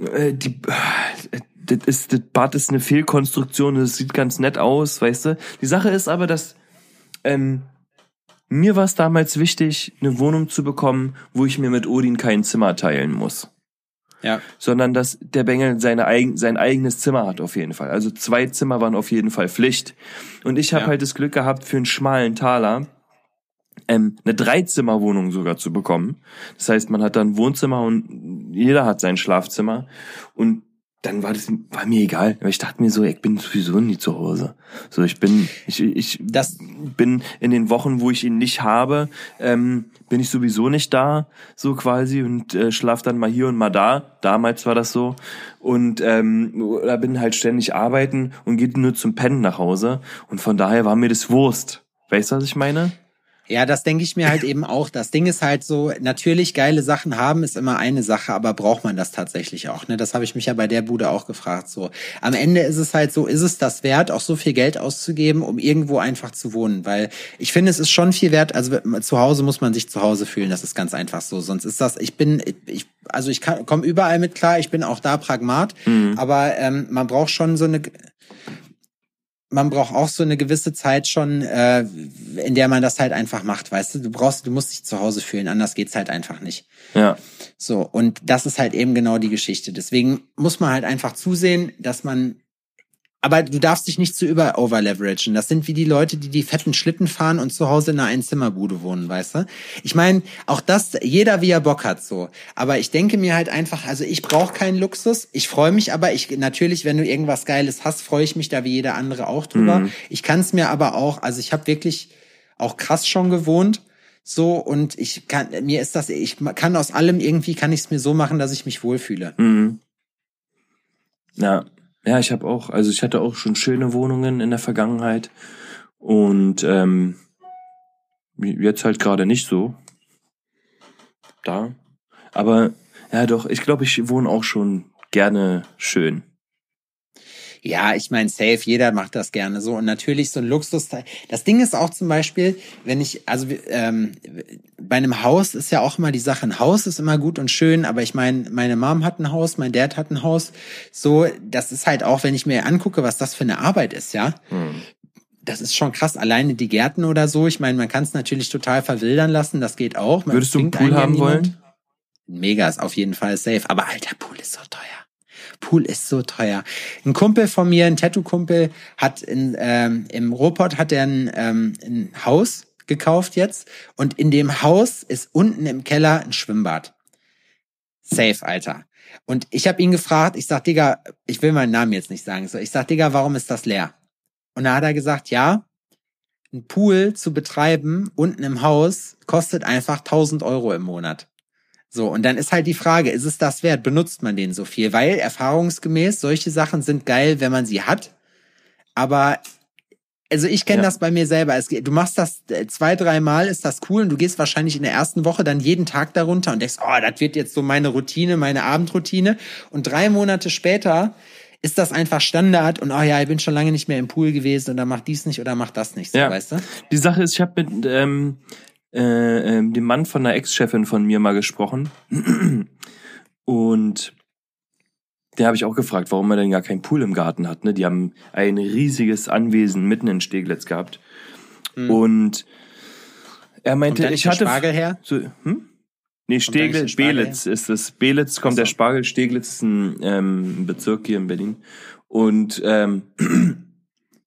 Äh, die, äh, das, ist, das Bad ist eine Fehlkonstruktion, das sieht ganz nett aus, weißt du. Die Sache ist aber, dass ähm, mir war es damals wichtig, eine Wohnung zu bekommen, wo ich mir mit Odin kein Zimmer teilen muss. Ja. Sondern dass der Bengel seine eigen, sein eigenes Zimmer hat auf jeden Fall. Also zwei Zimmer waren auf jeden Fall Pflicht. Und ich habe Ja. halt das Glück gehabt, für einen schmalen Taler ähm, eine Dreizimmerwohnung sogar zu bekommen. Das heißt, man hat dann Wohnzimmer und jeder hat sein Schlafzimmer. Und dann war das war mir egal. Aber ich dachte mir so, ich bin sowieso nie zu Hause. So, ich bin, ich, ich Das- bin in den Wochen, wo ich ihn nicht habe, ähm, bin ich sowieso nicht da, so quasi, und äh, schlaf dann mal hier und mal da. Damals war das so. Und ähm, oder bin halt ständig arbeiten und geht nur zum Pennen nach Hause. Und von daher war mir das Wurst. Weißt du, was ich meine? Ja, das denke ich mir halt eben auch. Das Ding ist halt so, natürlich geile Sachen haben ist immer eine Sache, aber braucht man das tatsächlich auch? Ne? Das habe ich mich ja bei der Bude auch gefragt. So, am Ende ist es halt so, ist es das wert, auch so viel Geld auszugeben, um irgendwo einfach zu wohnen? Weil ich finde, es ist schon viel wert. Also zu Hause muss man sich zu Hause fühlen. Das ist ganz einfach so. Sonst ist das. Ich bin, ich, also ich komme überall mit klar. Ich bin auch da Pragmat, aber ähm, man braucht schon so eine man braucht auch so eine gewisse Zeit schon, äh, in der man das halt einfach macht, weißt du? Du brauchst, du musst dich zu Hause fühlen, anders geht's halt einfach nicht. Ja. So, und das ist halt eben genau die Geschichte. Deswegen muss man halt einfach zusehen, dass man aber du darfst dich nicht zu über overleveragen. Das sind wie die Leute, die die fetten Schlitten fahren und zu Hause in einer Einzimmerbude wohnen, weißt du? Ich meine, auch das, jeder wie er Bock hat so. Aber ich denke mir halt einfach, also ich brauche keinen Luxus. Ich freue mich aber, ich natürlich, wenn du irgendwas Geiles hast, freue ich mich da wie jeder andere auch drüber. Ich kann es mir aber auch, also ich habe wirklich auch krass schon gewohnt. So, und ich kann, mir ist das, ich kann aus allem irgendwie, kann ich es mir so machen, dass ich mich wohlfühle. Mhm. Ja, ja, ich habe auch, also ich hatte auch schon schöne Wohnungen in der Vergangenheit und ähm, jetzt halt gerade nicht so. Da. Aber ja, doch, ich glaube, ich wohne auch schon gerne schön. Ja, ich meine, safe, jeder macht das gerne so. Und natürlich so ein Luxusteil. Das Ding ist auch zum Beispiel, wenn ich, also ähm, bei einem Haus ist ja auch immer die Sache, ein Haus ist immer gut und schön, aber ich meine, meine Mom hat ein Haus, mein Dad hat ein Haus. So, das ist halt auch, wenn ich mir angucke, was das für eine Arbeit ist, ja. Das ist schon krass, alleine die Gärten oder so. Ich meine, man kann es natürlich total verwildern lassen, das geht auch. Man Würdest du einen Pool haben wollen? Mega ist auf jeden Fall safe. Aber alter, Pool ist so teuer. Pool ist so teuer. Ein Kumpel von mir, ein Tattoo-Kumpel, hat in, ähm, im Ruhrpott hat er ein, ähm, ein Haus gekauft jetzt und in dem Haus ist unten im Keller ein Schwimmbad. Safe, Alter. Und ich habe ihn gefragt, ich sag, Digga, ich will meinen Namen jetzt nicht sagen, so, ich sag, Digga, warum ist das leer? Und da hat er gesagt, ja, ein Pool zu betreiben unten im Haus kostet einfach 1000 Euro im Monat. So, und dann ist halt die Frage, ist es das wert? Benutzt man den so viel? Weil erfahrungsgemäß solche Sachen sind geil, wenn man sie hat. Aber also ich kenne Ja. das bei mir selber. Es, du machst das äh, zwei, dreimal, ist das cool und du gehst wahrscheinlich in der ersten Woche dann jeden Tag darunter und denkst, oh, das wird jetzt so meine Routine, meine Abendroutine. Und drei Monate später ist das einfach Standard und oh ja, ich bin schon lange nicht mehr im Pool gewesen und dann mach dies nicht oder mach das nicht, so, Ja. weißt du? Die Sache ist, ich habe mit ähm, äh, ähm, dem Mann von einer Ex-Chefin von mir mal gesprochen. Und der habe ich auch gefragt, warum er denn gar keinen Pool im Garten hat. Ne? Die haben ein riesiges Anwesen mitten in Steglitz gehabt. Und er meinte, ich der hatte Spargel her? so, hm? Nee, Steglitz, Belitz ist es. Belitz kommt Ach so. der Spargel, Steglitz ist ein ähm, Bezirk hier in Berlin. Und ähm,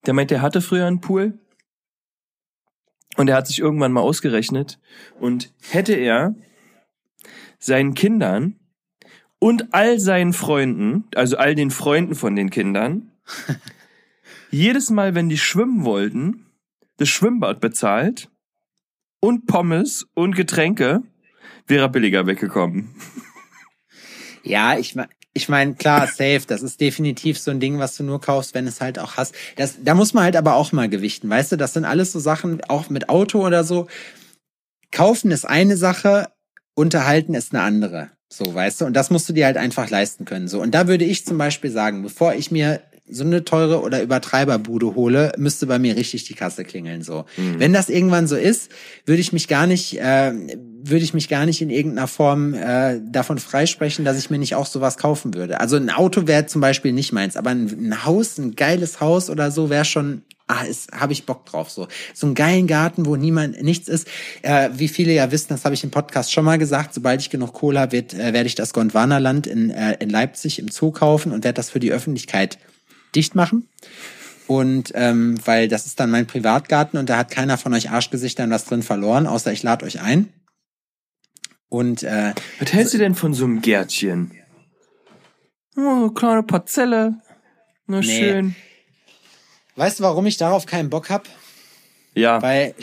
der meinte, er hatte früher einen Pool. Und er hat sich irgendwann mal ausgerechnet. Und hätte er seinen Kindern und all seinen Freunden, also all den Freunden von den Kindern, jedes Mal, wenn die schwimmen wollten, das Schwimmbad bezahlt und Pommes und Getränke, wäre er billiger weggekommen. Ja, ich ich meine, klar, safe, das ist definitiv so ein Ding, was du nur kaufst, wenn es halt auch hast. Das, da muss man halt aber auch mal gewichten, weißt du? Das sind alles so Sachen, auch mit Auto oder so. Kaufen ist eine Sache, unterhalten ist eine andere. So, weißt du? Und das musst du dir halt einfach leisten können. So. Und da würde ich zum Beispiel sagen, bevor ich mir so eine teure oder Übertreiberbude hole, müsste bei mir richtig die Kasse klingeln. So, mhm. wenn das irgendwann so ist, würde ich mich gar nicht, äh, würde ich mich gar nicht in irgendeiner Form äh, davon freisprechen, dass ich mir nicht auch sowas kaufen würde. Also ein Auto wäre zum Beispiel nicht meins, aber ein, ein Haus, ein geiles Haus oder so wäre schon ah, ist, habe ich Bock drauf so. So einen geilen Garten, wo niemand nichts ist. Äh, wie viele ja wissen, das habe ich im Podcast schon mal gesagt, sobald ich genug Kohle habe, wird, äh, werde ich das Gondwanaland in, äh, in Leipzig im Zoo kaufen und werde das für die Öffentlichkeit dicht machen. Und ähm, weil das ist dann mein Privatgarten und da hat keiner von euch Arschgesichtern was drin verloren, außer ich lade euch ein. Und äh, was hältst du denn von so einem Gärtchen? Oh, kleine Parzelle. Na nee. schön. Weißt du, warum ich darauf keinen Bock hab? Ja. Weil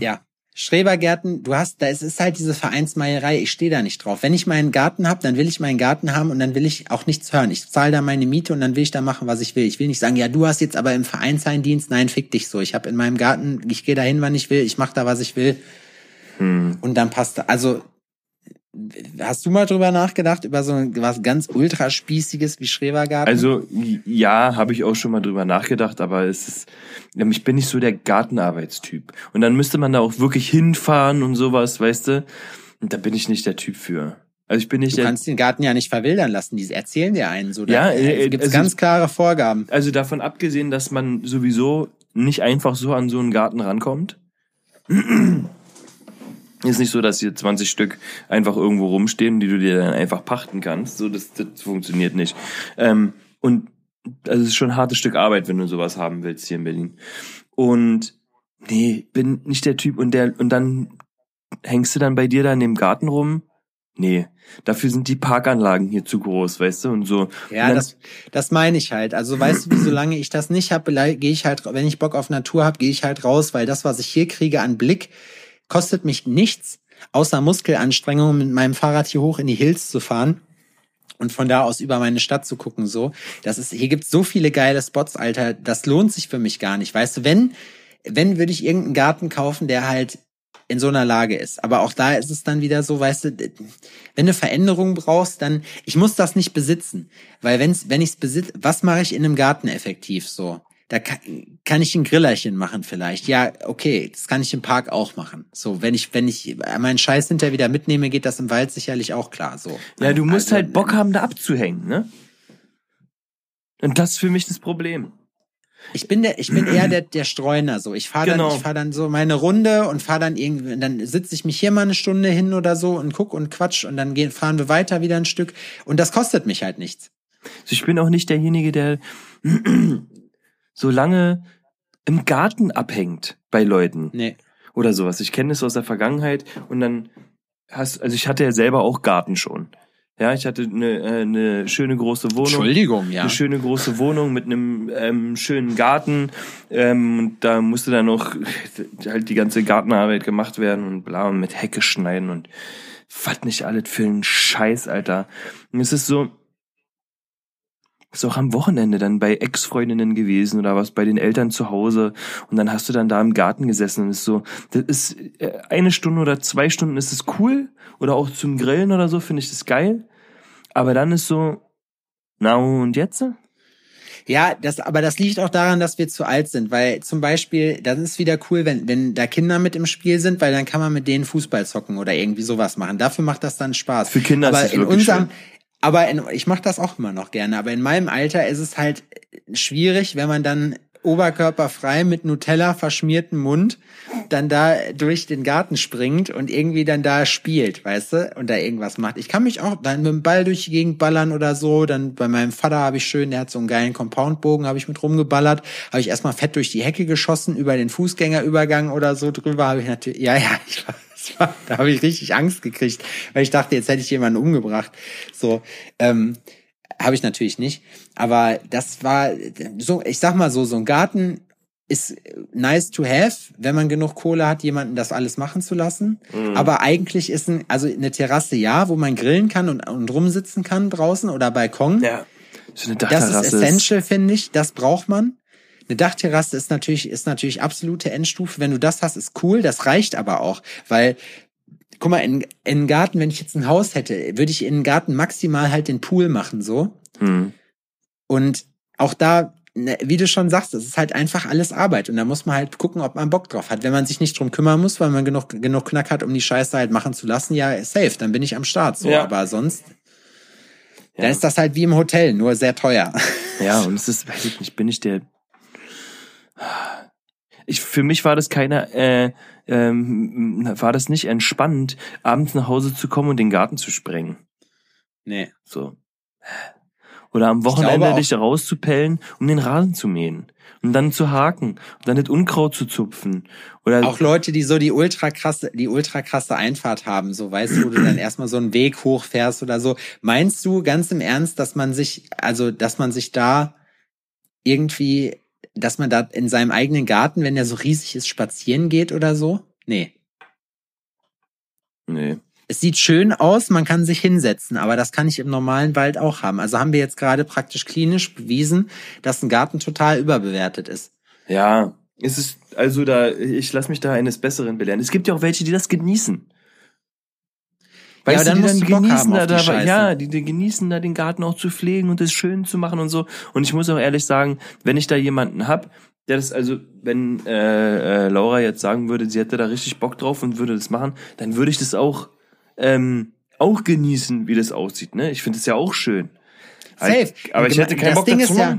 ja, Schrebergärten, du hast, da ist, ist halt diese Vereinsmeierei, ich stehe da nicht drauf. Wenn ich meinen Garten habe, dann will ich meinen Garten haben und dann will ich auch nichts hören. Ich zahle da meine Miete und dann will ich da machen, was ich will. Ich will nicht sagen, ja, du hast jetzt aber im Vereinsheimdienst, nein, fick dich so. Ich habe in meinem Garten, ich gehe da hin, wann ich will, ich mache da, was ich will. Hm. Und dann passt da. Also Hast du mal drüber nachgedacht, über so was ganz ultraspießiges wie Schrebergarten? Also ja, habe ich auch schon mal drüber nachgedacht, aber es ist, ich bin nicht so der Gartenarbeitstyp. Und dann müsste man da auch wirklich hinfahren und sowas, weißt du? Und da bin ich nicht der Typ für. Also ich bin nicht du kannst den Garten ja nicht verwildern lassen, die erzählen dir einen so. Ja, äh, gibt es also, ganz klare Vorgaben. Also davon abgesehen, dass man sowieso nicht einfach so an so einen Garten rankommt. Ist nicht so, dass hier 20 Stück einfach irgendwo rumstehen, die du dir dann einfach pachten kannst. So, das, das funktioniert nicht. Ähm, und also es ist schon ein hartes Stück Arbeit, wenn du sowas haben willst hier in Berlin. Und nee, bin nicht der Typ und der und dann hängst du dann bei dir da in dem Garten rum. Nee, dafür sind die Parkanlagen hier zu groß, weißt du, und so. Ja, und das, das meine ich halt. Also weißt du, wie solange ich das nicht habe, gehe ich halt, wenn ich Bock auf Natur habe, gehe ich halt raus, weil das, was ich hier kriege an Blick, kostet mich nichts, außer Muskelanstrengungen mit meinem Fahrrad hier hoch in die Hills zu fahren und von da aus über meine Stadt zu gucken, so. Das ist, hier gibt's so viele geile Spots, Alter. Das lohnt sich für mich gar nicht. Weißt du, wenn, wenn würde ich irgendeinen Garten kaufen, der halt in so einer Lage ist. Aber auch da ist es dann wieder so, weißt du, wenn du Veränderung brauchst, dann, ich muss das nicht besitzen. Weil wenn's, wenn ich's besitze, was mache ich in einem Garten effektiv so? da kann, kann ich ein Grillerchen machen vielleicht. Ja, okay, das kann ich im Park auch machen. So, wenn ich, wenn ich meinen Scheiß hinterher wieder mitnehme, geht das im Wald sicherlich auch klar. So. Ja, du musst also, halt Bock haben, da abzuhängen, ne? Und das ist für mich das Problem. Ich bin der, ich bin eher der, der Streuner so. Ich fahre dann, genau. ich fahre dann so meine Runde und fahre dann irgendwie, dann sitze ich mich hier mal eine Stunde hin oder so und guck und quatsch und dann gehen, fahren wir weiter wieder ein Stück und das kostet mich halt nichts. Also ich bin auch nicht derjenige, der so lange im Garten abhängt bei Leuten. Nee. Oder sowas. Ich kenne das aus der Vergangenheit und dann hast, also ich hatte ja selber auch Garten schon. Ja, ich hatte eine, äh, eine schöne große Wohnung. Entschuldigung, ja. Eine schöne große Wohnung mit einem ähm, schönen Garten. Ähm, und da musste dann noch halt die ganze Gartenarbeit gemacht werden und bla und mit Hecke schneiden und was nicht alles für einen Scheiß, Alter. Und es ist so, ist auch am Wochenende dann bei Ex-Freundinnen gewesen oder was bei den Eltern zu Hause und dann hast du dann da im Garten gesessen und ist so, das ist äh, eine Stunde oder zwei Stunden ist es cool oder auch zum Grillen oder so finde ich das geil, aber dann ist so, na und jetzt? Ja, das, aber das liegt auch daran, dass wir zu alt sind, weil zum Beispiel, das ist wieder cool, wenn, wenn da Kinder mit im Spiel sind, weil dann kann man mit denen Fußball zocken oder irgendwie sowas machen. Dafür macht das dann Spaß. Für Kinder aber ist es in unserem, schön. Aber in, ich mache das auch immer noch gerne. Aber in meinem Alter ist es halt schwierig, wenn man dann oberkörperfrei mit Nutella verschmierten Mund dann da durch den Garten springt und irgendwie dann da spielt, weißt du, und da irgendwas macht. Ich kann mich auch dann mit dem Ball durch die Gegend ballern oder so. Dann bei meinem Vater habe ich schön, der hat so einen geilen Compoundbogen, habe ich mit rumgeballert, habe ich erstmal fett durch die Hecke geschossen, über den Fußgängerübergang oder so drüber habe ich natürlich, ja, ja, ich Das war, da habe ich richtig Angst gekriegt, weil ich dachte, jetzt hätte ich jemanden umgebracht. So, ähm, habe ich natürlich nicht. Aber das war so, ich sag mal so, so ein Garten ist nice to have, wenn man genug Kohle hat, jemanden das alles machen zu lassen. Mhm. Aber eigentlich ist ein, also eine Terrasse ja, wo man grillen kann und, und rumsitzen kann draußen oder Balkon. Ja. So eine das ist essential, finde ich. Das braucht man. Eine Dachterrasse ist natürlich, ist natürlich absolute Endstufe. Wenn du das hast, ist cool. Das reicht aber auch, weil guck mal, in, in den Garten, wenn ich jetzt ein Haus hätte, würde ich in den Garten maximal halt den Pool machen, so. Mhm. Und auch da Ne, wie du schon sagst, es ist halt einfach alles Arbeit und da muss man halt gucken, ob man Bock drauf hat. Wenn man sich nicht drum kümmern muss, weil man genug, genug Knack hat, um die Scheiße halt machen zu lassen, ja, safe, dann bin ich am Start, so. Ja. Aber sonst, ja. dann ist das halt wie im Hotel, nur sehr teuer. Ja, und es ist, weiß ich nicht, bin ich der, ich, für mich war das keine, äh, ähm, war das nicht entspannend, abends nach Hause zu kommen und den Garten zu sprengen. Nee. So. Oder am Wochenende dich rauszupellen, um den Rasen zu mähen. Und dann zu haken und dann das Unkraut zu zupfen. Oder auch Leute, die so die ultra krasse, die ultra krasse Einfahrt haben, so weißt du, wo du dann erstmal so einen Weg hochfährst oder so. Meinst du ganz im Ernst, dass man sich, also, dass man sich da irgendwie, dass man da in seinem eigenen Garten, wenn der so riesig ist, spazieren geht oder so? Nee. Nee es sieht schön aus, man kann sich hinsetzen, aber das kann ich im normalen Wald auch haben. Also haben wir jetzt gerade praktisch klinisch bewiesen, dass ein Garten total überbewertet ist. Ja, es ist also da, ich lasse mich da eines Besseren belehren. Es gibt ja auch welche, die das genießen. Weißt ja, du, die dann genießen da, da ja, die, die genießen da den Garten auch zu pflegen und es schön zu machen und so. Und ich muss auch ehrlich sagen, wenn ich da jemanden hab, der das also, wenn äh, äh, Laura jetzt sagen würde, sie hätte da richtig Bock drauf und würde das machen, dann würde ich das auch ähm, auch genießen, wie das aussieht. Ne? Ich finde es ja auch schön. Safe. Aber ich hätte keinen Bock Ding dazu. Ist ja,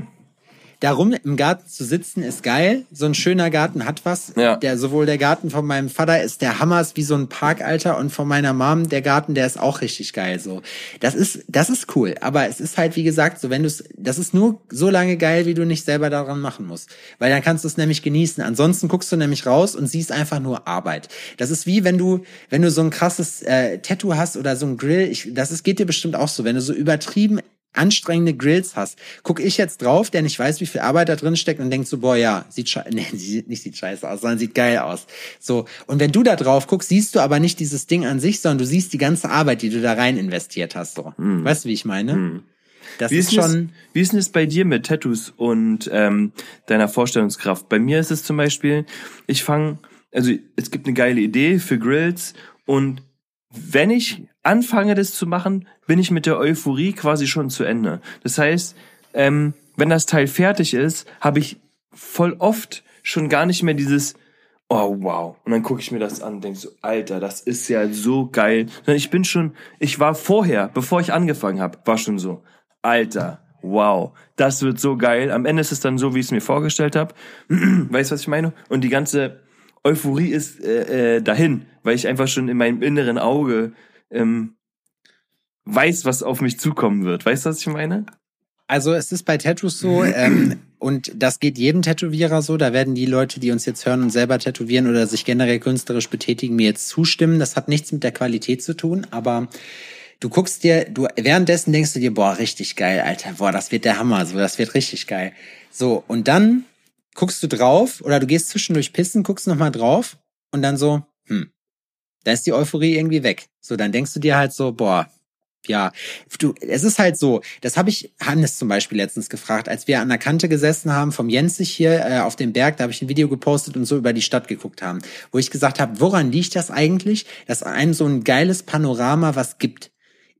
Darum im Garten zu sitzen ist geil. So ein schöner Garten hat was. Ja. Der sowohl der Garten von meinem Vater ist der Hammer, ist wie so ein Parkalter und von meiner Mom der Garten, der ist auch richtig geil. So, das ist das ist cool. Aber es ist halt wie gesagt so, wenn du es, das ist nur so lange geil, wie du nicht selber daran machen musst, weil dann kannst du es nämlich genießen. Ansonsten guckst du nämlich raus und siehst einfach nur Arbeit. Das ist wie wenn du wenn du so ein krasses äh, Tattoo hast oder so ein Grill. Ich, das ist geht dir bestimmt auch so, wenn du so übertrieben anstrengende Grills hast, guck ich jetzt drauf, der nicht weiß, wie viel Arbeit da drin steckt und denkt so, boah, ja, sieht scheiße, nee, sieht, nicht sieht scheiße aus, sondern sieht geil aus. So. Und wenn du da drauf guckst, siehst du aber nicht dieses Ding an sich, sondern du siehst die ganze Arbeit, die du da rein investiert hast, so. Hm. Weißt du, wie ich meine? Hm. Das wie ist, ist schon. Es, wie ist denn es bei dir mit Tattoos und ähm, deiner Vorstellungskraft? Bei mir ist es zum Beispiel, ich fange, also es gibt eine geile Idee für Grills und wenn ich anfange, das zu machen, bin ich mit der Euphorie quasi schon zu Ende. Das heißt, ähm, wenn das Teil fertig ist, habe ich voll oft schon gar nicht mehr dieses Oh wow. Und dann gucke ich mir das an und denke so, Alter, das ist ja so geil. Ich bin schon, ich war vorher, bevor ich angefangen habe, war schon so, Alter, wow, das wird so geil. Am Ende ist es dann so, wie ich es mir vorgestellt habe. weißt du, was ich meine? Und die ganze Euphorie ist äh, äh, dahin, weil ich einfach schon in meinem inneren Auge ähm, weiß, was auf mich zukommen wird. Weißt du, was ich meine? Also es ist bei Tattoos so, ähm, und das geht jedem Tätowierer so, da werden die Leute, die uns jetzt hören und selber tätowieren oder sich generell künstlerisch betätigen, mir jetzt zustimmen. Das hat nichts mit der Qualität zu tun, aber du guckst dir, du währenddessen denkst du dir, boah, richtig geil, Alter, boah, das wird der Hammer, so, das wird richtig geil. So, und dann guckst du drauf oder du gehst zwischendurch pissen, guckst nochmal drauf und dann so, hm, da ist die Euphorie irgendwie weg. So, dann denkst du dir halt so, boah, ja, du, es ist halt so, das habe ich Hannes zum Beispiel letztens gefragt, als wir an der Kante gesessen haben vom Jensich hier äh, auf dem Berg, da habe ich ein Video gepostet und so über die Stadt geguckt haben, wo ich gesagt habe, woran liegt das eigentlich, dass einem so ein geiles Panorama was gibt?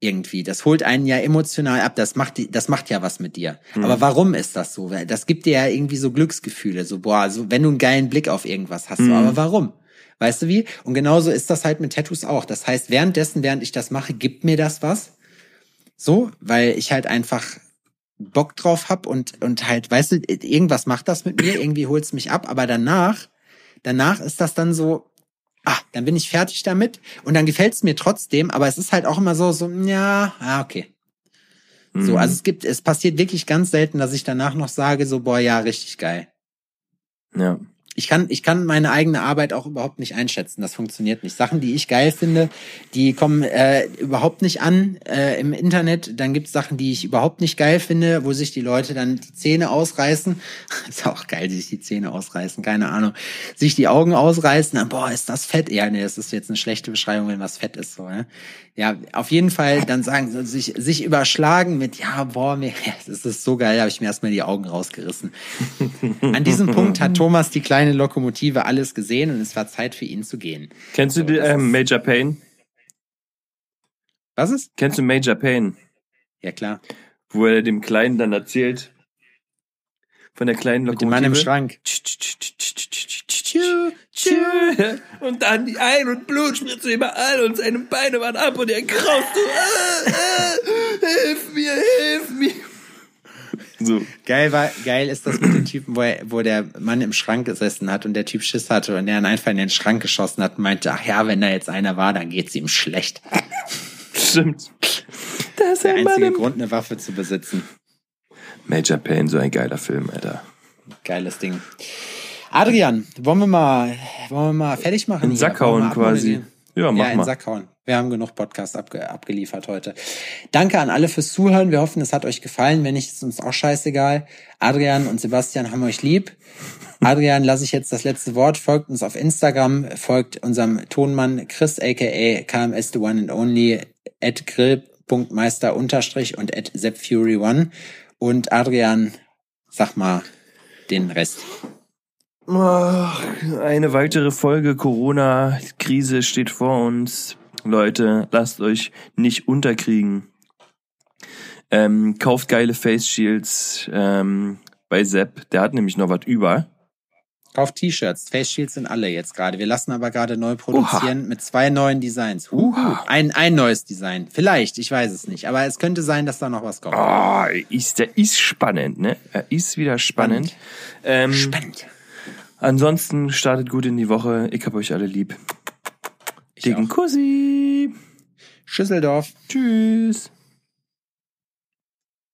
Irgendwie. Das holt einen ja emotional ab. Das macht, das macht ja was mit dir. Mhm. Aber warum ist das so? Das gibt dir ja irgendwie so Glücksgefühle. So, boah, so, wenn du einen geilen Blick auf irgendwas hast. Mhm. So, aber warum? Weißt du wie? Und genauso ist das halt mit Tattoos auch. Das heißt, währenddessen, während ich das mache, gibt mir das was. So, weil ich halt einfach Bock drauf hab und, und halt, weißt du, irgendwas macht das mit mir, irgendwie holt's mich ab, aber danach, danach ist das dann so, ah, dann bin ich fertig damit und dann gefällt's mir trotzdem, aber es ist halt auch immer so, so, ja, ah, okay. Mhm. So, also es gibt, es passiert wirklich ganz selten, dass ich danach noch sage, so, boah, ja, richtig geil. Ja. Ich kann, ich kann meine eigene Arbeit auch überhaupt nicht einschätzen. Das funktioniert nicht. Sachen, die ich geil finde, die kommen äh, überhaupt nicht an äh, im Internet. Dann gibt's Sachen, die ich überhaupt nicht geil finde, wo sich die Leute dann die Zähne ausreißen. ist auch geil, sich die Zähne ausreißen, keine Ahnung. Sich die Augen ausreißen, dann, boah, ist das fett? Ja, nee, das ist jetzt eine schlechte Beschreibung, wenn was fett ist. So, ne? Ja, auf jeden Fall dann sagen, sie, sich, sich überschlagen mit, ja, boah, mir, das ist so geil, habe ich mir erstmal die Augen rausgerissen. An diesem Punkt hat Thomas die kleine Lokomotive alles gesehen und es war Zeit für ihn zu gehen. Kennst du die, ist- Major Payne? Was ist? Kennst du Major Payne? Ja, klar. Wo er dem Kleinen dann erzählt, von der kleinen Mit dem Lokomotive. Mann im Schrank. Und dann die Ein- und Blutspritze überall und seine Beine waren ab und er kraust so, ah, ah, hilf mir, hilf mir. So. Geil war, geil ist das mit dem Typen, wo, er, wo der Mann im Schrank gesessen hat und der Typ Schiss hatte und er dann einfach in den Schrank geschossen hat und meinte, ach ja, wenn da jetzt einer war, dann geht's ihm schlecht. Stimmt. Das ist Der einzige Grund, eine Waffe zu besitzen. Major Payne, so ein geiler Film, Alter. Geiles Ding. Adrian, wollen wir mal, wollen wir mal fertig machen? In? Sack hauen quasi. Ja, mach ja, in mal. den Sack hauen. Wir haben genug Podcast abge abgeliefert heute. Danke an alle fürs Zuhören. Wir hoffen, es hat euch gefallen. Wenn nicht, ist uns auch scheißegal. Adrian und Sebastian haben euch lieb. Adrian, lasse ich jetzt das letzte Wort. Folgt uns auf Instagram, folgt unserem Tonmann Chris, aka KMS The One and Only, at grill.meister unterstrich und at ZepFury1. Und Adrian, sag mal den Rest. Eine weitere Folge Corona-Krise steht vor uns. Leute, lasst euch nicht unterkriegen. Ähm, kauft geile Face Shields ähm, bei Sepp. Der hat nämlich noch was über. Kauft T-Shirts. Face Shields sind alle jetzt gerade. Wir lassen aber gerade neu produzieren mit zwei neuen Designs. Oha. Ein, ein neues Design. Vielleicht, ich weiß es nicht. Aber es könnte sein, dass da noch was kommt. Oh, ist, der ist spannend, ne? Er ist wieder spannend. Ähm, Spannend. ansonsten startet gut in die Woche. Ich hab euch alle lieb. Ich Dicken auch. Kussi. Schüsseldorf. Tschüss.